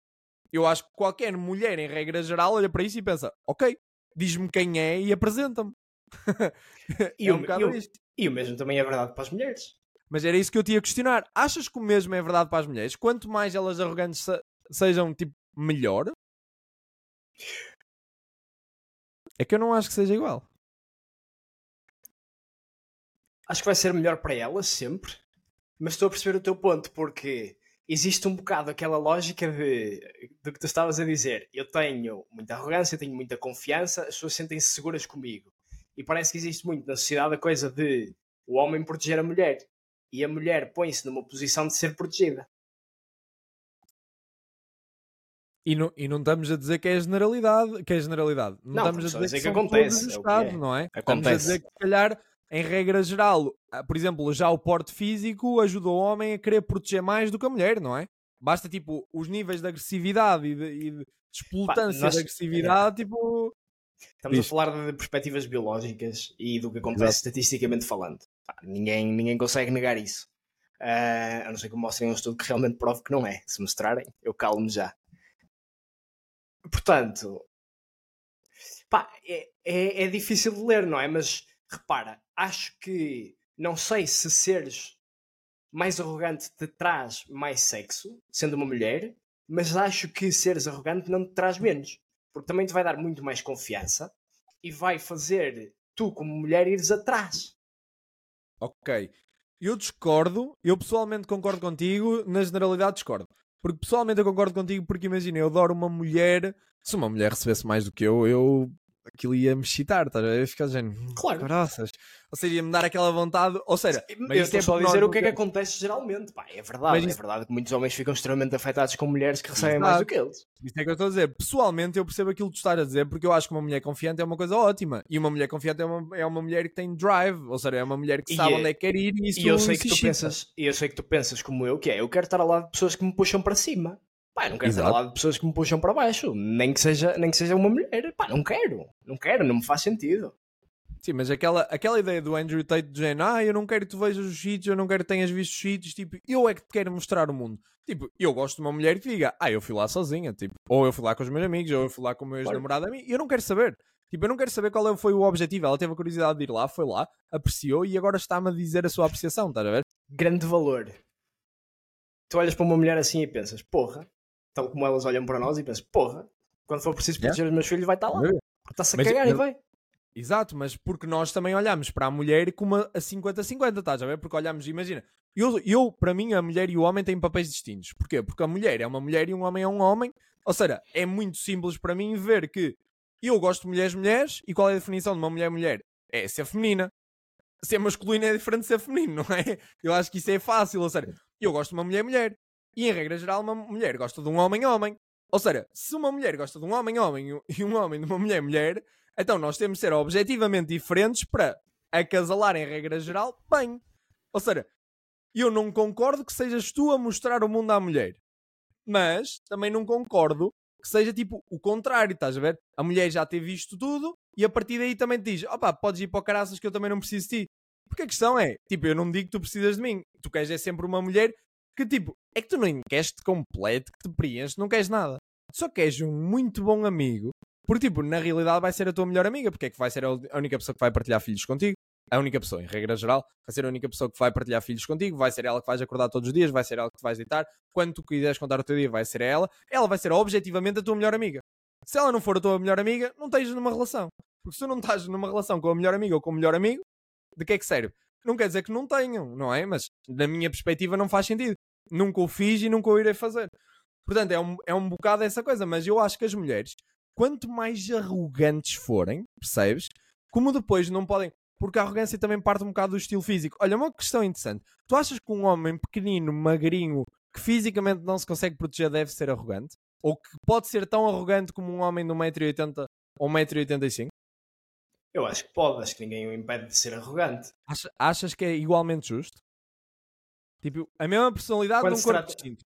Speaker 1: Eu acho que qualquer mulher, em regra geral, olha para isso e pensa, ok, diz-me quem é e apresenta-me.
Speaker 2: é um o, e, e o mesmo também é verdade para as mulheres.
Speaker 1: Mas era isso que eu tinha a questionar. Achas que o mesmo é verdade para as mulheres? Quanto mais elas arrogantes sejam tipo melhor? É que eu não acho que seja igual.
Speaker 2: Acho que vai ser melhor para elas sempre, mas estou a perceber o teu ponto, porque existe um bocado aquela lógica de, do que tu estavas a dizer. Eu tenho muita arrogância, tenho muita confiança, as pessoas sentem-se seguras comigo. E parece que existe muito na sociedade a coisa de o homem proteger a mulher. E a mulher põe-se numa posição de ser protegida.
Speaker 1: E não, e não estamos a dizer que é generalidade, que é generalidade. Não,
Speaker 2: Não,
Speaker 1: estamos a dizer
Speaker 2: dizer
Speaker 1: que,
Speaker 2: que acontece,
Speaker 1: todos os
Speaker 2: é o que
Speaker 1: casos,
Speaker 2: é.
Speaker 1: não é? Estamos a
Speaker 2: Acontece.
Speaker 1: dizer que, se calhar, em regra geral, ah, por exemplo, já o porte físico ajuda o homem a querer proteger mais do que a mulher, não é? Basta, tipo, os níveis de agressividade e de, e de explotância
Speaker 2: nós-
Speaker 1: de agressividade, tipo...
Speaker 2: Estamos
Speaker 1: Diz.
Speaker 2: a falar de perspectivas biológicas e do que acontece estatisticamente falando. Pá, ninguém, ninguém consegue negar isso. Ah, a não ser que mostrem um estudo que realmente prove que não é. Se mostrarem, eu calmo já. Portanto, pá, é, é, é difícil de ler, não é? Mas repara, acho que não sei se seres mais arrogante te traz mais sexo, sendo uma mulher, mas acho que seres arrogante não te traz menos. Porque também te vai dar muito mais confiança e vai fazer tu, como mulher, ires atrás.
Speaker 1: Ok. Eu discordo, eu pessoalmente concordo contigo, na generalidade discordo. Porque pessoalmente eu concordo contigo porque imagina, eu adoro uma mulher, se uma mulher recebesse mais do que eu, eu aquilo ia me excitar, estás a ver? Ficar dizendo,
Speaker 2: Claro.
Speaker 1: graças. Ou seja, ia-me dar aquela vontade, ou seja,
Speaker 2: eu
Speaker 1: isto
Speaker 2: estou só a dizer o que é que acontece geralmente. Pá, é verdade.
Speaker 1: Mas
Speaker 2: É
Speaker 1: isso-
Speaker 2: verdade que muitos homens ficam extremamente afetados com mulheres que recebem
Speaker 1: Exato.
Speaker 2: mais do que eles.
Speaker 1: Isso é que eu estou a dizer. Pessoalmente, eu percebo aquilo que tu estás a dizer, porque eu acho que uma mulher confiante é uma coisa ótima. E uma mulher confiante é uma, é uma mulher que tem drive, ou seja, é uma mulher que
Speaker 2: E
Speaker 1: sabe
Speaker 2: é-
Speaker 1: onde é que quer ir e isso
Speaker 2: E eu sei que tu
Speaker 1: excita.
Speaker 2: pensas, e eu sei que tu pensas como eu, que é, eu quero estar ao lado de pessoas que me puxam para cima. Pá, eu não quero estar
Speaker 1: Exato.
Speaker 2: ao lado de pessoas que me puxam para baixo, nem que seja, nem que seja uma mulher. Pá, não quero. Não quero, não me faz sentido.
Speaker 1: Sim, mas aquela, aquela ideia do Andrew Tate de género, ah, eu não quero que tu vejas os sítios, eu não quero que tenhas visto os sítios, tipo, eu é que te quero mostrar o mundo. Tipo, eu gosto de uma mulher que diga, ah, eu fui lá sozinha, tipo, ou eu fui lá com os meus amigos, ou eu fui lá com o meu ex-namorado a mim, e eu não quero saber. Tipo, eu não quero saber qual é- foi o objetivo. Ela teve a curiosidade de ir lá, foi lá, apreciou e agora está-me a dizer a sua apreciação, estás a ver?
Speaker 2: Grande valor. Tu olhas para uma mulher assim e pensas, porra, tal como elas olham para nós e pensas, porra, quando for preciso
Speaker 1: Yeah.
Speaker 2: proteger os meus filhos vai estar lá.
Speaker 1: Yeah.
Speaker 2: Porque está-se a
Speaker 1: Mas-
Speaker 2: cagar e vai.
Speaker 1: Exato, mas porque nós também olhamos para a mulher como a 50-50, estás a ver? Porque olhamos, imagina, eu, eu, para mim, a mulher e o homem têm papéis distintos. Porquê? Porque a mulher é uma mulher e um homem é um homem. Ou seja, é muito simples para mim ver que eu gosto de mulheres mulheres e qual é a definição de uma mulher mulher? É ser feminina. Ser masculino é diferente de ser feminino, não é? Eu acho que isso é fácil. Ou seja, eu gosto de uma mulher mulher e, em regra geral, uma mulher gosta de um homem homem. Ou seja, se uma mulher gosta de um homem homem e um homem de uma mulher mulher, então nós temos de ser objetivamente diferentes para acasalar em regra geral bem. Ou seja, eu não concordo que sejas tu a mostrar o mundo à mulher. Mas também não concordo que seja tipo o contrário, estás a ver? A mulher já ter visto tudo e a partir daí também te diz: opá, podes ir para o caraças que eu também não preciso de ti. Porque a questão é, tipo, eu não digo que tu precisas de mim. Tu queres é sempre uma mulher que, tipo, é que tu não queres te complete, que te preenche, não queres nada. Só queres um muito bom amigo porque, tipo, na realidade vai ser a tua melhor amiga, porque é que vai ser a única pessoa que vai partilhar filhos contigo. A única pessoa, em regra geral, vai ser a única pessoa que vai partilhar filhos contigo, vai ser ela que vais acordar todos os dias, vai ser ela que te vais deitar. Quando tu quiseres contar o teu dia, vai ser ela. Ela vai ser objetivamente a tua melhor amiga. Se ela não for a tua melhor amiga, não estejas numa relação. Porque se tu não estás numa relação com a melhor amiga ou com o melhor amigo, de que é que serve? Não quer dizer que não tenham, não é? Mas na minha perspectiva não faz sentido. Nunca o fiz e nunca o irei fazer. Portanto, é um, é um bocado essa coisa, mas eu acho que as mulheres, quanto mais arrogantes forem, percebes? Como depois não podem. Porque a arrogância também parte um bocado do estilo físico. Olha, uma questão interessante. Tu achas que um homem pequenino, magrinho, que fisicamente não se consegue proteger, deve ser arrogante? Ou que pode ser tão arrogante como um homem de 1,80m ou 1,85m?
Speaker 2: Eu acho que pode, acho que ninguém o impede de ser arrogante.
Speaker 1: Acha- achas que é igualmente justo? Tipo, a mesma personalidade
Speaker 2: Quando
Speaker 1: num
Speaker 2: se
Speaker 1: corpo
Speaker 2: trata-
Speaker 1: distinto.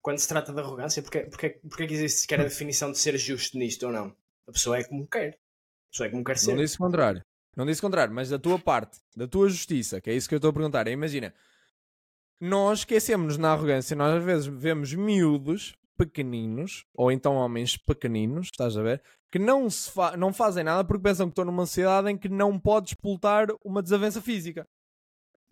Speaker 2: Quando se trata de arrogância, porque, porque, porque é que existe sequer a definição de ser justo nisto ou não? A pessoa é como quer. A pessoa é como quer ser.
Speaker 1: Não disse o contrário. Não disse o contrário, mas da tua parte, da tua justiça, que é isso que eu estou a perguntar. Imagina, nós esquecemos na arrogância, nós às vezes vemos miúdos pequeninos, ou então homens pequeninos, estás a ver, que não, se fa- não fazem nada porque pensam que estão numa sociedade em que não podes explotar uma desavença física.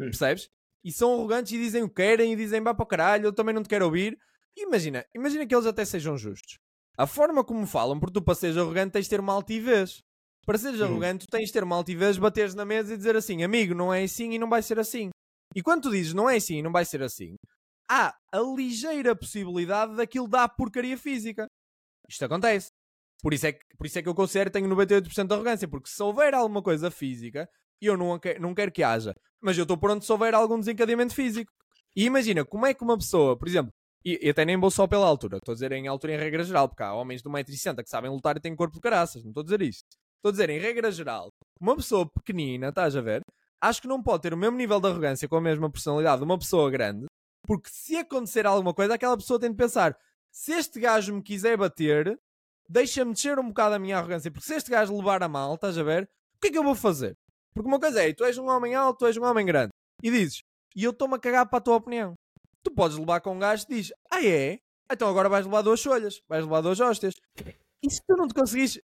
Speaker 2: Hum.
Speaker 1: Percebes? E são arrogantes e dizem o que querem e dizem vá para o caralho, eu também não te quero ouvir. Imagina, imagina que eles até sejam justos. A forma como falam, porque tu para seres arrogante tens de ter uma altivez. Para seres
Speaker 2: Uhum.
Speaker 1: arrogante, tu tens de ter uma altivez, bateres na mesa e dizer assim: amigo, não é assim e não vai ser assim. E quando tu dizes não é assim e não vai ser assim, há a ligeira possibilidade daquilo dar porcaria física. Isto acontece. Por isso é que, por isso é que eu considero que tenho 98% de arrogância, porque se houver alguma coisa física, eu não, que- não quero que haja. Mas eu estou pronto se houver algum desencadeamento físico. E imagina, como é que uma pessoa, por exemplo, e, e até nem vou só pela altura, estou a dizer em altura em regra geral, porque há homens de 1,60m que sabem lutar e têm corpo de caraças, não estou a dizer isso. Estou a dizer em regra geral, uma pessoa pequenina, estás a ver, acho que não pode ter o mesmo nível de arrogância com a mesma personalidade de uma pessoa grande, porque se acontecer alguma coisa, aquela pessoa tem de pensar: se este gajo me quiser bater, deixa-me descer um bocado a minha arrogância, porque se este gajo levar a mal, estás a ver, o que é que eu vou fazer? Porque uma coisa é, tu és um homem alto, tu és um homem grande, e dizes, e eu estou-me a cagar para a tua opinião. Tu podes levar com um gajo que diz, ah é? Então agora vais levar duas folhas, vais levar duas hóstias. E se tu não te conseguires,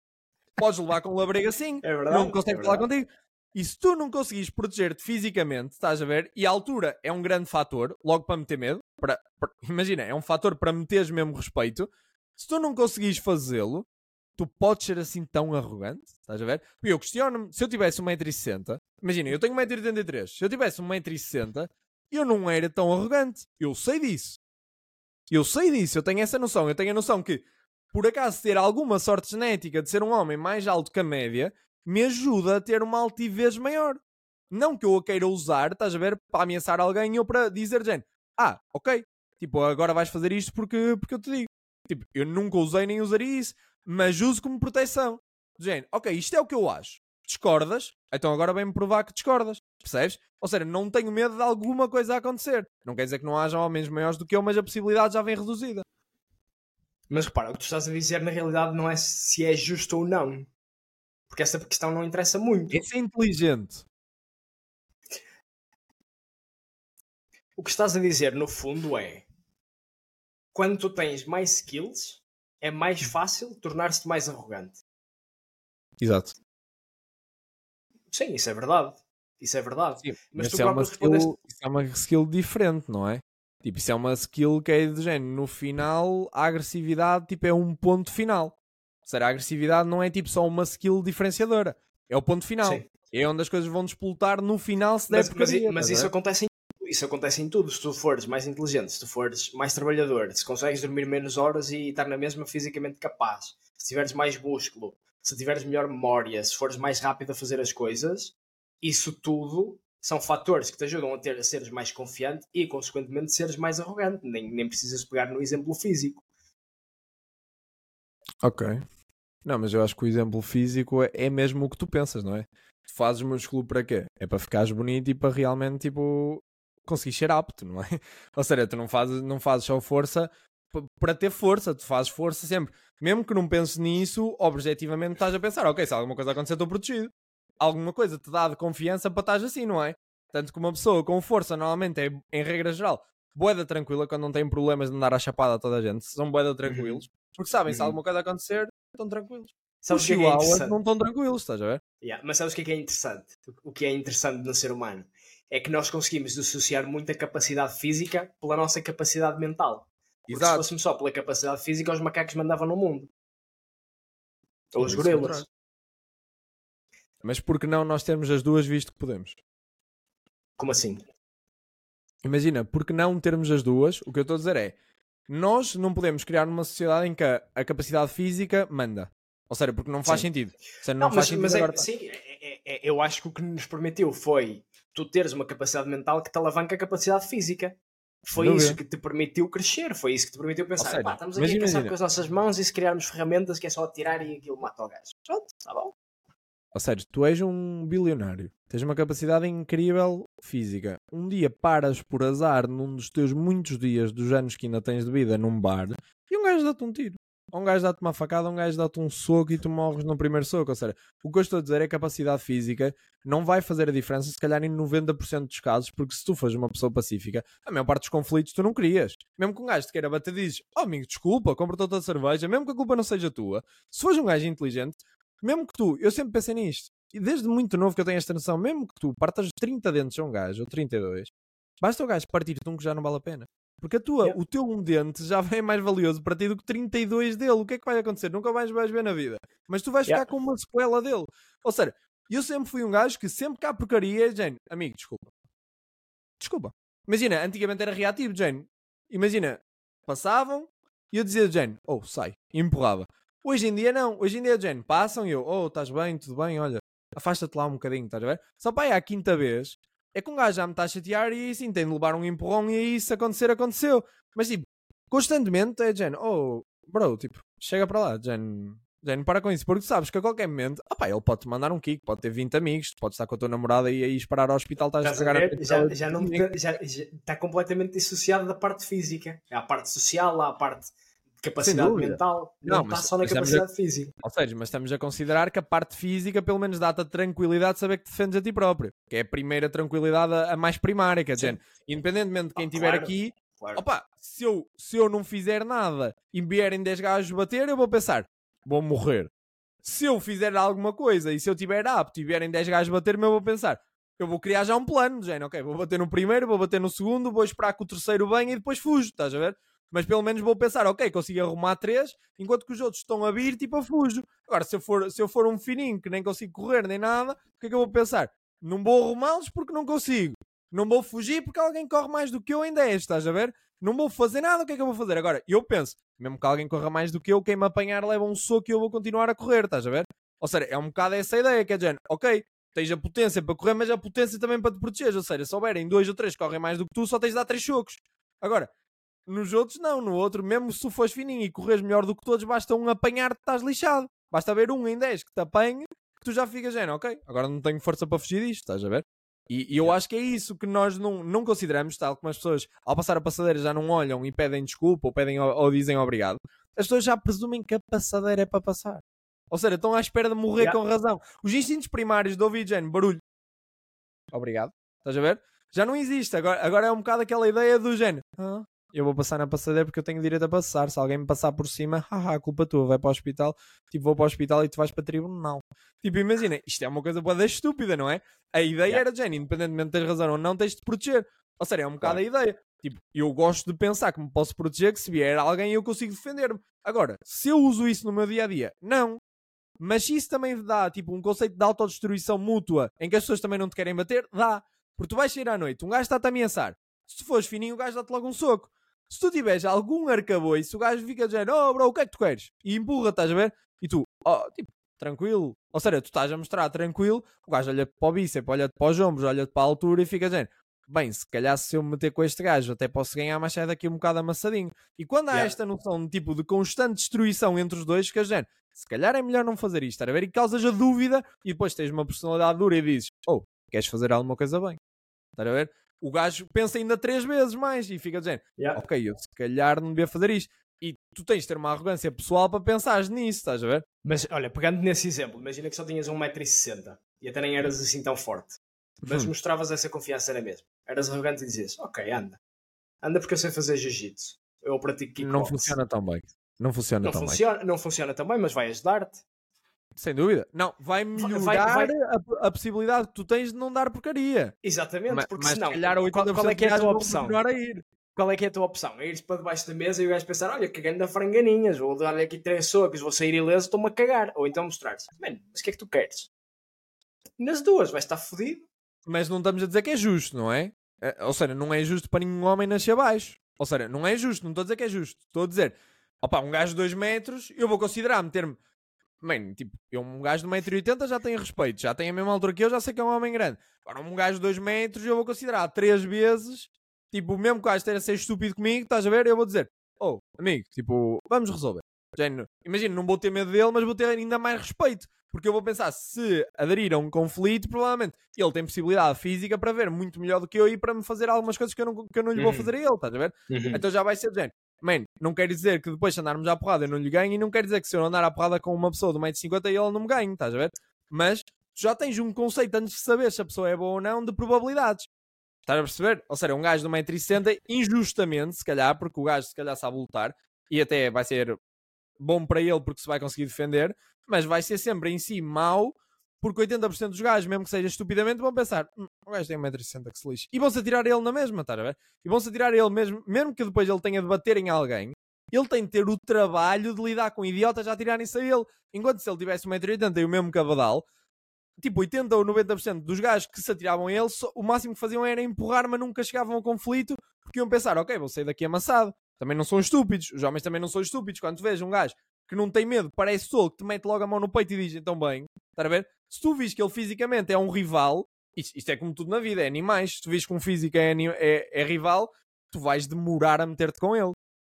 Speaker 1: podes levar com um labrego assim,
Speaker 2: É verdade.
Speaker 1: não consegue
Speaker 2: é
Speaker 1: falar contigo. E se tu não conseguires proteger-te fisicamente, estás a ver? E a altura é um grande fator, logo para meter medo. Para, para- imagina, é um fator para meteres mesmo respeito. Se tu não conseguires fazê-lo, tu podes ser assim tão arrogante, estás a ver? Eu questiono-me, se eu tivesse 1,60m, imagina, eu tenho 1,83m, se eu tivesse 1,60m, eu não era tão arrogante. Eu sei disso. Eu sei disso, eu tenho essa noção. Eu tenho a noção que, por acaso, ter alguma sorte genética de ser um homem mais alto que a média, me ajuda a ter uma altivez maior. Não que eu a queira usar, estás a ver, para ameaçar alguém ou para dizer, gente, ah, ok, tipo, agora vais fazer isto porque, porque eu te digo. Tipo, eu nunca usei nem usaria isso, mas uso como proteção. Gente, ok, isto é o que eu acho. Discordas? Então agora vem-me provar que discordas. Percebes? Ou seja, não tenho medo de alguma coisa acontecer. Não quer dizer que não haja homens maiores do que eu, mas a possibilidade já vem reduzida.
Speaker 2: Mas repara, o que tu estás a dizer na realidade não é se é justo ou não. Porque essa questão não interessa muito.
Speaker 1: Esse é inteligente.
Speaker 2: O que estás a dizer, no fundo, é quando tu tens mais skills, é mais fácil tornar-se mais arrogante.
Speaker 1: Exato.
Speaker 2: Sim, isso é verdade. Isso é verdade.
Speaker 1: Sim,
Speaker 2: Mas
Speaker 1: mas
Speaker 2: tu
Speaker 1: é, uma skill,
Speaker 2: respondeste-
Speaker 1: isso é uma skill diferente, não é? Tipo, isso é uma skill que é de género. No final, a agressividade tipo, é um ponto final. Ou seja, a agressividade não é tipo só uma skill diferenciadora. É o ponto final.
Speaker 2: Sim.
Speaker 1: É onde as coisas vão despoltar no final se der
Speaker 2: Mas, mas,
Speaker 1: porcaria,
Speaker 2: mas
Speaker 1: a
Speaker 2: isso
Speaker 1: ver?
Speaker 2: acontece em isso acontece em tudo. Se tu fores mais inteligente, se tu fores mais trabalhador, se consegues dormir menos horas e estar na mesma fisicamente capaz, se tiveres mais músculo, se tiveres melhor memória, se fores mais rápido a fazer as coisas, isso tudo são fatores que te ajudam a, ter, a seres mais confiante e, consequentemente, seres mais arrogante. Nem, nem precisas pegar no exemplo físico.
Speaker 1: Ok. Não, mas eu acho que o exemplo físico é, é mesmo o que tu pensas, não é? Tu fazes músculo para quê? É para ficares bonito e para realmente, tipo, conseguir ser apto, não é? Ou seja, tu não fazes, não fazes só força para ter força, tu fazes força sempre. Mesmo que não penses nisso, objetivamente estás a pensar, ok, se alguma coisa acontecer, estou protegido. Alguma coisa te dá de confiança para estás assim, não é? Tanto que uma pessoa com força, normalmente, é, em regra geral, boeda tranquila, quando não tem problemas de andar à chapada a toda a gente, são boeda tranquilos, porque sabem, se
Speaker 2: Uhum.
Speaker 1: alguma coisa acontecer, estão tranquilos.
Speaker 2: Sabes
Speaker 1: Os
Speaker 2: é, é
Speaker 1: chihuahuas
Speaker 2: interessante?
Speaker 1: não estão tranquilos, estás a ver?
Speaker 2: Yeah, mas sabes o que é que é interessante? O que é interessante no ser humano é que nós conseguimos dissociar muita capacidade física pela nossa capacidade mental. Porque se fôssemos só pela capacidade física, os macacos mandavam no mundo. Ou os
Speaker 1: é
Speaker 2: gorilas.
Speaker 1: Mas por que não nós termos as duas visto que podemos?
Speaker 2: Como assim?
Speaker 1: Imagina, por que não termos as duas? O que eu estou a dizer é, nós não podemos criar uma sociedade em que a, a capacidade física manda. Ou seja, porque não faz
Speaker 2: Sim.
Speaker 1: sentido. Seja, não,
Speaker 2: Não,
Speaker 1: faz
Speaker 2: mas,
Speaker 1: sentido
Speaker 2: mas é,
Speaker 1: agora.
Speaker 2: sim, é- é- é- eu acho que o que nos permitiu foi tu teres uma capacidade mental que te alavanca a capacidade física. Foi isso que te permitiu crescer, foi isso que te permitiu pensar,
Speaker 1: seja,
Speaker 2: "Pá, estamos aqui a pensar
Speaker 1: imagina.
Speaker 2: com as nossas mãos e se criarmos ferramentas que é só atirar e aquilo mata o gajo. Pronto, está bom.
Speaker 1: Ou seja, tu és um bilionário, tens uma capacidade incrível física. Um dia paras por azar num dos teus muitos dias dos anos que ainda tens de vida num bar e um gajo dá-te um tiro. Ou um gajo dá-te uma facada, um gajo dá-te um soco e tu morres no primeiro soco. Ou seja, o que eu estou a dizer é que a capacidade física não vai fazer a diferença, se calhar em 90% dos casos, porque se tu fores uma pessoa pacífica, a maior parte dos conflitos tu não querias. Mesmo que um gajo te queira bater, dizes: Oh amigo, desculpa, compra-te outra cerveja, mesmo que a culpa não seja tua. Se fores um gajo inteligente, mesmo que tu, eu sempre pensei nisto, e desde muito novo que eu tenho esta noção, mesmo que tu partas 30 dentes a um gajo, ou 32, basta o gajo partir-te um que já não vale a pena. Porque a tua,
Speaker 2: Yeah.
Speaker 1: o teu um dente já é mais valioso para ti do que 32 dele. O que é que vai acontecer? Nunca mais vais ver na vida. Mas tu vais
Speaker 2: Yeah.
Speaker 1: ficar com uma sequela dele. Ou seja, eu sempre fui um gajo que sempre que há porcaria, Jane, amigo, desculpa. Desculpa. Imagina, antigamente era reativo, Jane. Imagina, passavam e eu dizia, Jane, oh, sai. E empurrava. Hoje em dia não. Hoje em dia, Jane, passam e eu, oh, estás bem, tudo bem, olha, afasta-te lá um bocadinho, estás a ver? Só para aí à quinta vez, é que um gajo já me está a chatear e sim, tem de levar um empurrão e aí se acontecer, aconteceu. Mas tipo, constantemente é Jen, oh, bro, tipo, chega para lá, Jen, Jen, para com isso, porque sabes que a qualquer momento, opá, ele pode te mandar um kick, pode ter 20 amigos, pode estar com a tua namorada e aí esperar ao hospital, estás a
Speaker 2: Estás a
Speaker 1: pegar a?
Speaker 2: Já, já, não, já, já está completamente dissociado da parte física. Há a parte social, há a parte capacidade mental.
Speaker 1: Não,
Speaker 2: Não, está só na capacidade física.
Speaker 1: Ou seja, mas estamos a considerar que a parte física pelo menos dá-te a tranquilidade de saber que te defendes a ti próprio. Que é a primeira tranquilidade, a a mais primária, quer dizer, independentemente de quem
Speaker 2: Ah,
Speaker 1: estiver
Speaker 2: claro.
Speaker 1: aqui,
Speaker 2: Claro.
Speaker 1: opa, se eu, se eu não fizer nada e me vierem 10 gajos bater, eu vou pensar, vou morrer. Se eu fizer alguma coisa e se eu tiver apto e vierem 10 gajos bater-me, eu vou pensar, eu vou criar já um plano, de género, ok, vou bater no primeiro, vou bater no segundo, vou esperar que o terceiro venha e depois fujo, estás a ver? Mas pelo menos vou pensar, ok, consigo arrumar três, enquanto que os outros estão a vir, tipo, eu fujo. Agora, se eu for, se eu for um fininho que nem consigo correr nem nada, o que é que eu vou pensar? Não vou arrumá-los porque não consigo. Não vou fugir porque alguém corre mais do que eu em 10, estás a ver? Não vou fazer nada, o que é que eu vou fazer? Agora, eu penso, mesmo que alguém corra mais do que eu, quem me apanhar leva um soco e eu vou continuar a correr, estás a ver? Ou seja, é um bocado essa ideia, que é de ok, tens a potência para correr, mas a potência também para te proteger. Ou seja, se houverem dois ou três que correm mais do que tu, só tens de dar três chocos. Agora, nos outros não, no outro, mesmo se tu fores fininho e corres melhor do que todos, basta um apanhar-te, estás lixado. Basta haver um em 10 que te apanhe, que tu já ficas, género, ok, agora não tenho força para fugir disto, estás a ver? E, e eu acho que é isso que nós não, não consideramos, tal como as pessoas ao passar a passadeira já não olham e pedem desculpa ou, pedem, ou, ou dizem obrigado. As pessoas já presumem que a passadeira é para passar. Ou seja, estão à espera de morrer
Speaker 2: Yeah.
Speaker 1: com razão. Os instintos primários de ouvir género, barulho. Obrigado. Estás a ver? Já não existe. Agora, agora é um bocado aquela ideia do género. "Ah, eu vou passar na passadeira porque eu tenho direito a passar. Se alguém me passar por cima, haha, culpa tua, vai para o hospital. Tipo, vou para o hospital e tu vais para tribunal. Tipo, imagina, isto é uma coisa boa estúpida, não é? A ideia
Speaker 2: Yeah.
Speaker 1: era, Jenny, independentemente de teres razão ou não, tens de te proteger. Ou seja, é um bocado a ideia. Tipo, eu gosto de pensar que me posso proteger, que se vier alguém eu consigo defender-me. Agora, se eu uso isso no meu dia a dia, não. Mas se isso também dá, tipo, um conceito de autodestruição mútua em que as pessoas também não te querem bater, dá. Porque tu vais sair à noite, um gajo está-te a ameaçar. Se tu fores fininho, o gajo dá-te logo um soco. Se tu tiveres algum arcabouço, o gajo fica dizendo, oh bro, o que é que tu queres? E empurra, estás a ver? E tu, oh, tipo, tranquilo. Ou seja, tu estás a mostrar tranquilo, o gajo olha para o bíceps, olha para os ombros, olha para a altura e fica dizendo, bem, se calhar se eu me meter com este gajo até posso ganhar, mas sai daqui um bocado amassadinho. E quando há
Speaker 2: Yeah.
Speaker 1: esta noção de tipo de constante destruição entre os dois, fica dizendo, se calhar é melhor não fazer isto, estás a ver? E causas a dúvida e depois tens uma personalidade dura e dizes, oh, queres fazer alguma coisa bem? Estás a ver? O gajo pensa ainda três vezes mais e fica dizendo,
Speaker 2: Yeah.
Speaker 1: ok, eu se calhar não devia fazer isto. E tu tens de ter uma arrogância pessoal para pensar nisso, estás a ver?
Speaker 2: Mas olha, pegando nesse exemplo, imagina que só tinhas 1,60m e até nem eras assim tão forte. Mas
Speaker 1: Hum.
Speaker 2: mostravas essa confiança na mesma. Eras arrogante e dizias, ok, anda. Anda porque eu sei fazer jiu-jitsu. Eu pratico kickbox.
Speaker 1: Não funciona tão bem. Não funciona
Speaker 2: Não
Speaker 1: tão bem.
Speaker 2: funciona, não funciona também, mas vai ajudar-te.
Speaker 1: Sem dúvida. Não, vai melhorar
Speaker 2: vai-
Speaker 1: A, a possibilidade que tu tens de não dar porcaria.
Speaker 2: Exatamente,
Speaker 1: Ma-
Speaker 2: porque
Speaker 1: mas
Speaker 2: senão,
Speaker 1: se calhar
Speaker 2: qual,
Speaker 1: 80%
Speaker 2: qual é que é a tua opção?
Speaker 1: a ir.
Speaker 2: Qual é que é a tua opção? É ires para debaixo da mesa e o gajo pensar, olha, cagando da franganinhas, vou dar-lhe aqui três socos, vou sair ileso, estou-me a cagar. Ou então mostrar-te, mano, mas o que é que tu queres? Nas duas, vais estar fodido.
Speaker 1: Mas não estamos a dizer que é justo, não é? É, Ou seja, não é justo para nenhum homem nascer baixo. Ou seja, não é justo, não estou a dizer que é justo. Estou a dizer, opa, um gajo de 2 metros, eu vou considerar meter-me. Man, tipo, eu, um gajo de 1,80m já tem respeito, já tem a mesma altura que eu, já sei que é um homem grande. Agora, um gajo de 2 metros, eu vou considerar três vezes, tipo, mesmo que o gajo esteja a ser estúpido comigo, estás a ver? Eu vou dizer, oh, amigo, tipo, vamos resolver. Género, imagina, não vou ter medo dele, mas vou ter ainda mais respeito. Porque eu vou pensar, se aderir a um conflito, provavelmente ele tem possibilidade física para ver muito melhor do que eu e para me fazer algumas coisas que eu não, que eu não lhe vou
Speaker 2: Uhum.
Speaker 1: fazer a ele, estás a ver? Então já vai ser do género. Man, não quer dizer que depois de andarmos à porrada eu não lhe ganho e não quer dizer que se eu andar à porrada com uma pessoa de 1,50m ele não me ganhe, estás a ver? Mas tu já tens um conceito antes de saber se a pessoa é boa ou não de probabilidades. Estás a perceber? Ou seja, um gajo de 1,60m, injustamente, se calhar, porque o gajo se calhar sabe lutar e até vai ser bom para ele porque se vai conseguir defender, mas vai ser sempre em si mau porque 80% dos gajos, mesmo que seja estupidamente, vão pensar: "Hum, o gajo tem 1,60m que se lixe. E vão-se atirar ele na mesma, estás a ver? E vão-se atirar ele mesmo, mesmo que depois ele tenha de bater em alguém, ele tem de ter o trabalho de lidar com idiotas a atirarem-se a ele. Enquanto se ele tivesse 1,80m e o mesmo cavadal, tipo 80 ou 90% dos gajos que se atiravam a ele, o máximo que faziam era empurrar, mas nunca chegavam ao conflito, porque iam pensar: ok, vou sair daqui amassado. Também não são estúpidos, os homens também não são estúpidos. Quando tu vês um gajo que não tem medo, parece tolo, que te mete logo a mão no peito e diz: então bem, estás a ver? Se tu vis que ele fisicamente é um rival, isto, isto é como tudo na vida, é animais. Se tu vis que um físico é, é, é rival, tu vais demorar a meter-te com ele.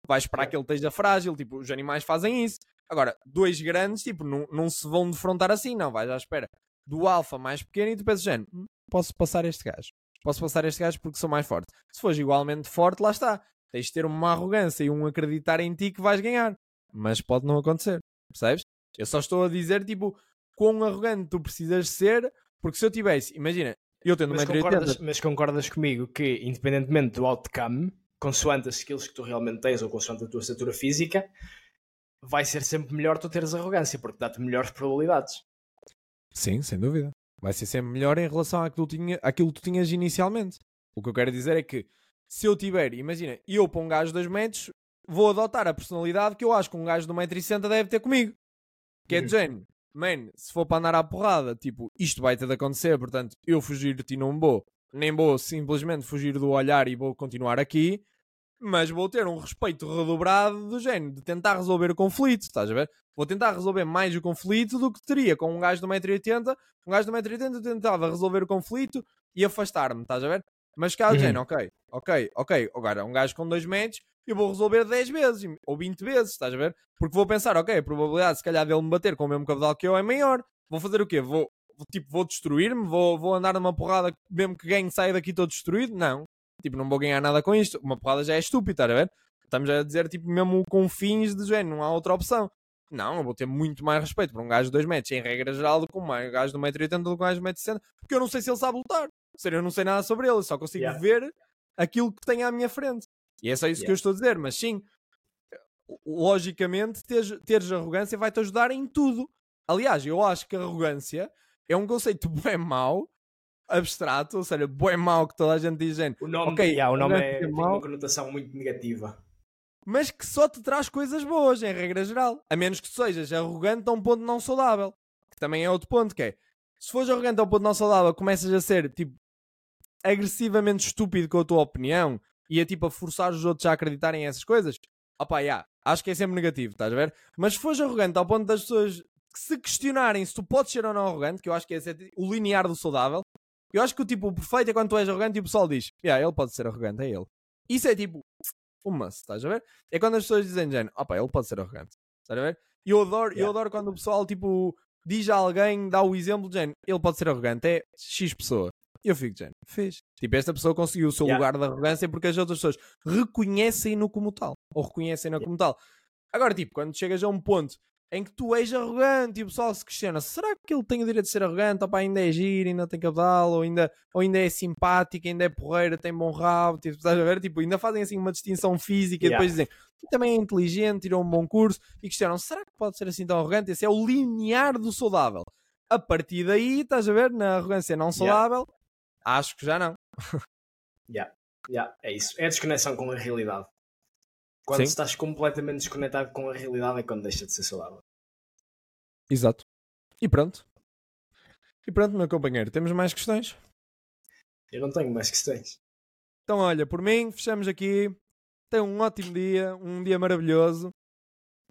Speaker 1: Vais esperar que ele esteja frágil, tipo, os animais fazem isso. Agora, dois grandes, tipo, não, não se vão defrontar assim, não, vais à espera do alfa mais pequeno e tu pensas, género, hum, posso passar este gajo. Posso passar este gajo porque sou mais forte. Se fores igualmente forte, lá está. Tens de ter uma arrogância e um acreditar em ti que vais ganhar. Mas pode não acontecer. Percebes? Eu só estou a dizer, tipo, quão arrogante tu precisas ser, porque se eu tivesse, imagina, eu tendo
Speaker 2: mas, concordas, mas concordas comigo que, independentemente do outcome, consoante as skills que tu realmente tens ou consoante a tua estatura física, vai ser sempre melhor tu teres arrogância, porque dá-te melhores probabilidades.
Speaker 1: Sim, sem dúvida. Vai ser sempre melhor em relação àquilo que, tu tinha, àquilo que tu tinhas inicialmente. O que eu quero dizer é que se eu tiver, imagina, eu para um gajo de 2 metros, vou adotar a personalidade que eu acho que um gajo de 1,60m deve ter comigo. Que é de uhum. género, man, se for para andar à porrada, tipo, isto vai ter de acontecer, portanto, eu fugir de ti não vou. Nem vou simplesmente fugir do olhar e vou continuar aqui mas vou ter um respeito redobrado do género de tentar resolver o conflito, estás a ver? Vou tentar resolver mais o conflito do que teria com um gajo de 1,80m. Um gajo de 1,80m tentava resolver o conflito e afastar-me, estás a ver? Mas cá, uhum. género, ok, ok, ok. Agora, um gajo com 2 metros, eu vou resolver 10 vezes ou 20 vezes, estás a ver? Porque vou pensar, ok, a probabilidade se calhar dele me bater com o mesmo cabedal que eu é maior. Vou fazer o quê? Vou, tipo, vou destruir-me? Vou, vou andar numa porrada mesmo que ganhe saia daqui todo destruído? Não. Tipo, não vou ganhar nada com isto. Uma porrada já é estúpido, estás a ver? Estamos a dizer, tipo, mesmo com fins de género, não há outra opção. Não, eu vou ter muito mais respeito por um gajo de 2 metros, em regra geral, do que um gajo de 1,80m do que um gajo de 1,60m, porque eu não sei se ele sabe lutar. Ou seja, eu não sei nada sobre ele, só consigo yeah. ver aquilo que tem à minha frente. E é só isso yeah. que eu estou a dizer, mas sim, logicamente, teres, teres arrogância vai-te ajudar em tudo. Aliás, eu acho que arrogância é um conceito bem mau abstrato, ou seja, bem mau que toda a gente diz,
Speaker 2: o nome, ok, yeah, o nome é, tem uma conotação muito negativa.
Speaker 1: Mas que só te traz coisas boas, em regra geral. A menos que sejas arrogante a um ponto não saudável. Que também é outro ponto, que é, se fores arrogante a um ponto não saudável, começas a ser, tipo, agressivamente estúpido com a tua opinião e a, tipo, a forçar os outros a acreditarem em essas coisas, opá, yeah, acho que é sempre negativo, estás a ver? Mas se fores arrogante ao ponto das pessoas se questionarem se tu podes ser ou não arrogante, que eu acho que é o linear do saudável, eu acho que o tipo perfeito é quando tu és arrogante e o pessoal diz: Yeah, ele pode ser arrogante, é ele. Isso é tipo um must, estás a ver? É quando as pessoas dizem, Jane, opa, ele pode ser arrogante, estás a ver? E eu adoro, yeah. eu adoro quando o pessoal tipo diz a alguém, dá o exemplo, de ele pode ser arrogante, é X pessoa. E eu fico, Jane, fez. Tipo, esta pessoa conseguiu o seu yeah. lugar de arrogância porque as outras pessoas reconhecem-no como tal. Ou reconhecem-no yeah. como tal. Agora, tipo, quando chegas a um ponto em que tu és arrogante e o pessoal se questiona: será que ele tem o direito de ser arrogante? Opa, ainda é giro, ainda tem cabedal, ou ainda, ou ainda é simpático, ainda é porreira, tem bom rabo, tipo, estás a ver? Tipo, ainda fazem assim uma distinção física yeah. e depois dizem também é inteligente, tirou um bom curso e questionam: será que pode ser assim tão arrogante? Esse é o linear do saudável. A partir daí, estás a ver, na arrogância não saudável, yeah. Acho que já não.
Speaker 2: yeah. Yeah, é isso. É a desconexão com a realidade. Quando Sim. estás completamente desconectado com a realidade é quando deixa de ser saudável.
Speaker 1: Exato. E pronto. E pronto, meu companheiro, temos mais questões?
Speaker 2: Eu não tenho mais questões.
Speaker 1: Então, olha, por mim, fechamos aqui. Tenham um ótimo dia, um dia maravilhoso.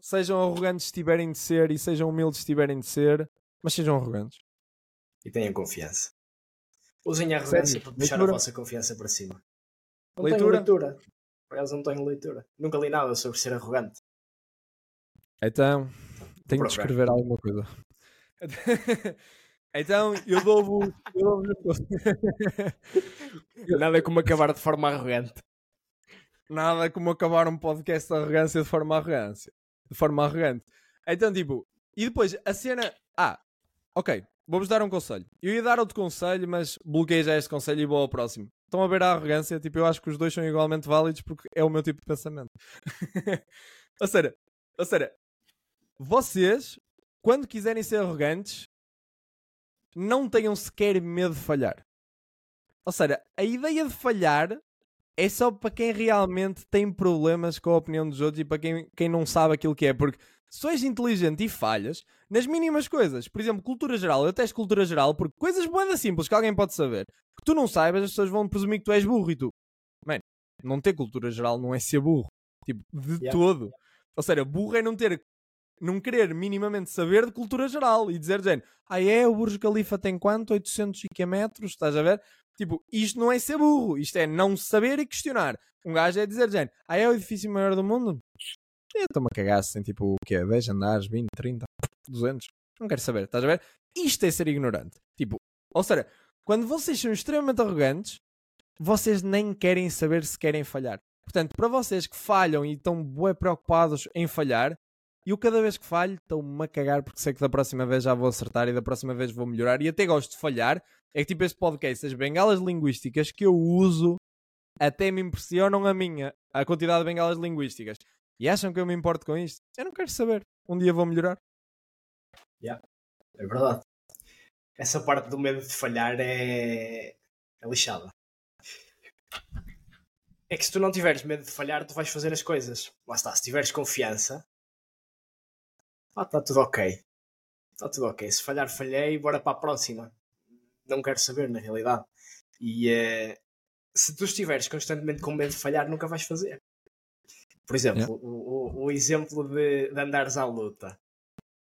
Speaker 1: Sejam arrogantes se tiverem de ser e sejam humildes se tiverem de ser, mas sejam arrogantes.
Speaker 2: E tenham confiança. Usem a arrogância para puxar leitura. a vossa confiança para cima. Não leitura. leitura. Por acaso não tenho leitura. Nunca li nada sobre ser arrogante.
Speaker 1: Então, tenho de escrever alguma coisa. então, eu dou-vos. Dou
Speaker 2: nada como acabar de forma arrogante.
Speaker 1: Nada como acabar um podcast de arrogância de forma arrogância. De forma arrogante. Então, tipo, e depois a cena. Ah, ok, vou-vos dar um conselho. Eu ia dar outro conselho, mas bloqueei já este conselho e vou ao próximo. Estão a ver a arrogância? Tipo, eu acho que os dois são igualmente válidos porque é o meu tipo de pensamento. ou seja, ou seja, vocês, quando quiserem ser arrogantes, não tenham sequer medo de falhar. Ou seja, a ideia de falhar é só para quem realmente tem problemas com a opinião dos outros e para quem, quem não sabe aquilo que é. Porque se és inteligente e falhas nas mínimas coisas, por exemplo, cultura geral, eu testo cultura geral porque coisas boas simples que alguém pode saber, que tu não saibas, as pessoas vão presumir que tu és burro e tu, mano, não ter cultura geral não é ser burro, tipo, de yeah. todo. Ou seja, burro é não ter não querer minimamente saber de cultura geral e dizer, gente, ah é, o Burj Khalifa tem quanto? 800 e que metros, estás a ver? Tipo, isto não é ser burro, isto é não saber e questionar. Um gajo é dizer, gente, ah é o edifício maior do mundo? Eu estou-me a cagar se tipo, o quê? 10 andares, 20, 30, 200? Não quero saber, estás a ver? Isto é ser ignorante. Tipo, ou seja, quando vocês são extremamente arrogantes, vocês nem querem saber se querem falhar. Portanto, para vocês que falham e estão bué preocupados em falhar, eu cada vez que falho estou-me a cagar porque sei que da próxima vez já vou acertar e da próxima vez vou melhorar e até gosto de falhar. É que tipo este podcast, as bengalas linguísticas que eu uso até me impressionam a minha, a quantidade de bengalas linguísticas. E acham que eu me importo com isto? Eu não quero saber. Um dia vou melhorar.
Speaker 2: Yeah, é verdade. Essa parte do medo de falhar é, é lixada. É que se tu não tiveres medo de falhar, tu vais fazer as coisas. Lá está, se tiveres confiança, ah, está tudo ok. Está tudo ok. Se falhar, falhei, bora para a próxima. Não quero saber, na realidade. E uh, se tu estiveres constantemente com medo de falhar, nunca vais fazer. Por exemplo, yeah. o, o, o, exemplo de, de andares à luta.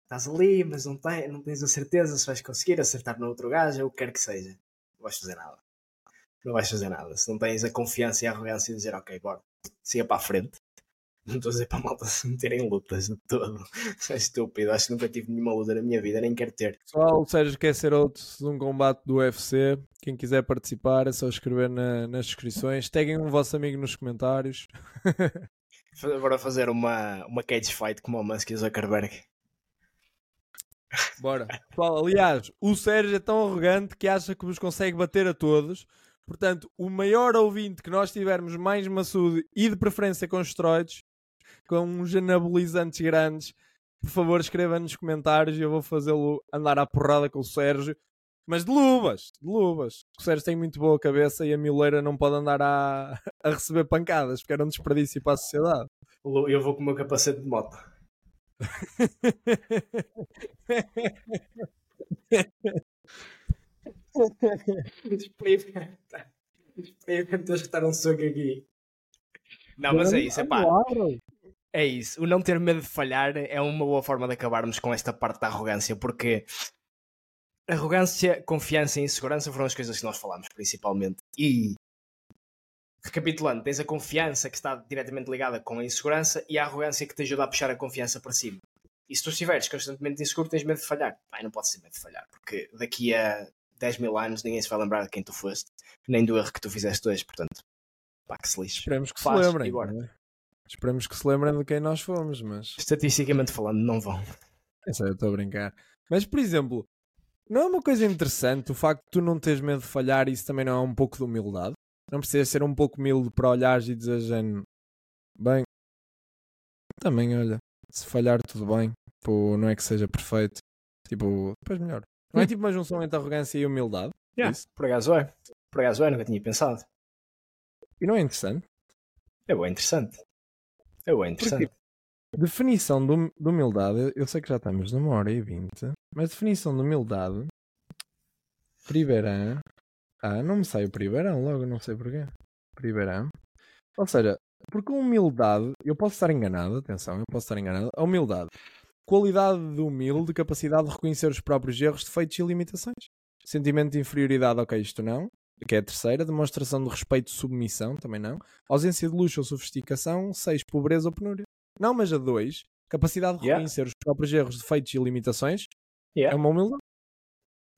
Speaker 2: Estás ali, mas não, tem, não tens a certeza se vais conseguir acertar no outro gajo, ou o que quer que seja. Não vais fazer nada. Não vais fazer nada. Se não tens a confiança e a arrogância de dizer, ok, bora, siga para a frente. Não estou a dizer para a malta se meter em lutas de todo. Isso é estúpido. Acho que nunca tive nenhuma luta na minha vida, nem quero ter.
Speaker 1: Pessoal, o Sérgio quer ser outro de um combate do UFC. Quem quiser participar é só escrever na, nas descrições. Taguem um vosso amigo nos comentários.
Speaker 2: Bora fazer uma, uma cage fight como o Musk e o Zuckerberg.
Speaker 1: Bora. Pessoal, aliás, o Sérgio é tão arrogante que acha que vos consegue bater a todos. Portanto, o maior ouvinte que nós tivermos mais maçudo e de preferência com esteroides, com uns anabolizantes grandes, por favor escreva nos comentários e eu vou fazê-lo andar à porrada com o Sérgio. Mas de luvas, de luvas. O Sérgio tem muito boa cabeça e a mileira não pode andar a, a receber pancadas, porque era um desperdício para a sociedade.
Speaker 2: Eu vou com o meu capacete de moto. Experimenta. Experimenta estar um soco aqui. Não, mas é isso, é pá. É isso. O não ter medo de falhar é uma boa forma de acabarmos com esta parte da arrogância, porque arrogância, confiança e insegurança foram as coisas que nós falamos, principalmente. E recapitulando, tens a confiança que está diretamente ligada com a insegurança e a arrogância que te ajuda a puxar a confiança para cima. E se tu estiveres constantemente inseguro, tens medo de falhar. Pai, não pode ser medo de falhar, porque daqui a 10 mil anos ninguém se vai lembrar de quem tu foste, nem do erro que tu fizeste hoje, portanto, pá, que se lixe.
Speaker 1: Esperemos que Faz, se lembrem. Né? Esperemos que se lembrem de quem nós fomos, mas.
Speaker 2: Estatisticamente falando, não vão.
Speaker 1: É só, eu estou a brincar. Mas, por exemplo, não é uma coisa interessante o facto de tu não teres medo de falhar e isso também não é um pouco de humildade? Não precisa ser um pouco humilde para olhares e dizer, bem, também olha, se falhar tudo bem, pô, não é que seja perfeito, tipo, depois melhor. Não é tipo uma junção entre arrogância e humildade?
Speaker 2: Yeah, isso? por acaso é. Por acaso é, nunca tinha pensado.
Speaker 1: E não é interessante?
Speaker 2: É bem interessante. É bem interessante. Porque
Speaker 1: definição de, hum, de humildade, eu sei que já estamos numa hora e vinte, mas definição de humildade, Pribeirão, ah, não me sai o Pribeirão logo, não sei porquê. Pribeirão. Ou seja, porque humildade, eu posso estar enganado, atenção, eu posso estar enganado. A humildade Qualidade de humilde, capacidade de reconhecer os próprios erros, defeitos e limitações. Sentimento de inferioridade, ok, isto não. Que é a terceira. Demonstração de respeito e submissão, também não. Ausência de luxo ou sofisticação. Seis, pobreza ou penúria. Não, mas a dois. Capacidade de yeah. reconhecer os próprios erros, defeitos e limitações. Yeah. É uma humildade.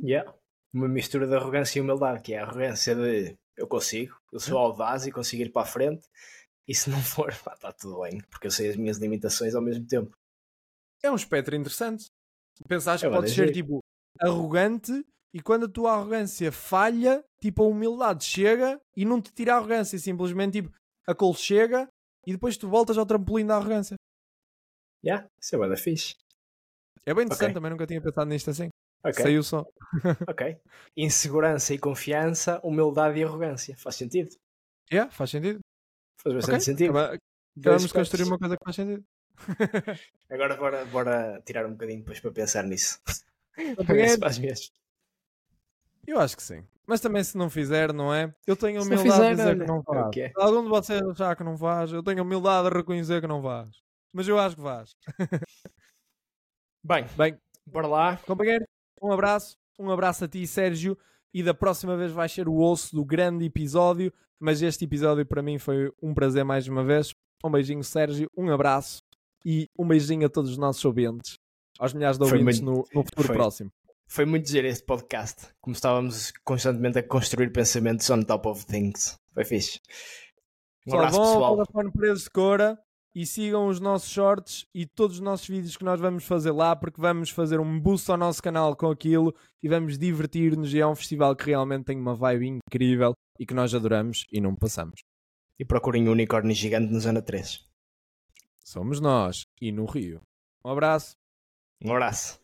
Speaker 2: Yeah. Uma mistura de arrogância e humildade, que é a arrogância de eu consigo, eu sou audaz e consigo ir para a frente. E se não for, está tudo bem, porque eu sei as minhas limitações ao mesmo tempo
Speaker 1: é um espectro interessante. Pensaste que podes ser tipo arrogante e quando a tua arrogância falha, tipo a humildade chega e não te tira a arrogância, simplesmente tipo a col chega e depois tu voltas ao trampolim da arrogância.
Speaker 2: Já, yeah, isso é bem fixe.
Speaker 1: É bem interessante, okay. também nunca tinha pensado nisto assim. Okay. Saiu só.
Speaker 2: ok. Insegurança e confiança, humildade e arrogância. Faz sentido?
Speaker 1: Yeah, faz sentido.
Speaker 2: Faz bastante okay. sentido.
Speaker 1: Vamos construir uma coisa que faz sentido.
Speaker 2: Agora bora, bora tirar um bocadinho depois para pensar nisso.
Speaker 1: Eu acho que sim. Mas também se não fizer, não é? Eu tenho humildade fizer, de dizer que não faz. Okay. Algum de vocês achar que não faz, eu tenho humildade de reconhecer que não faz. Mas eu acho que faz.
Speaker 2: Bem,
Speaker 1: Bem,
Speaker 2: bora lá.
Speaker 1: companheiro, um abraço. Um abraço a ti, Sérgio. E da próxima vez vai ser o osso do grande episódio. Mas este episódio para mim foi um prazer mais uma vez. Um beijinho, Sérgio. Um abraço. E um beijinho a todos os nossos ouvintes. Aos milhares de ouvintes
Speaker 2: muito-
Speaker 1: no, no futuro
Speaker 2: foi.
Speaker 1: próximo.
Speaker 2: Foi muito giro este podcast. Como estávamos constantemente a construir pensamentos on top of things. Foi fixe. Um abraço,
Speaker 1: vão ao
Speaker 2: pessoal.
Speaker 1: Vodafone Preços de Cora e sigam os nossos shorts e todos os nossos vídeos que nós vamos fazer lá, porque vamos fazer um boost ao nosso canal com aquilo e vamos divertir-nos. E é um festival que realmente tem uma vibe incrível e que nós adoramos e não passamos.
Speaker 2: E procurem um unicórnio gigante na Zona 3.
Speaker 1: Somos nós e no Rio. Um abraço.
Speaker 2: Um abraço.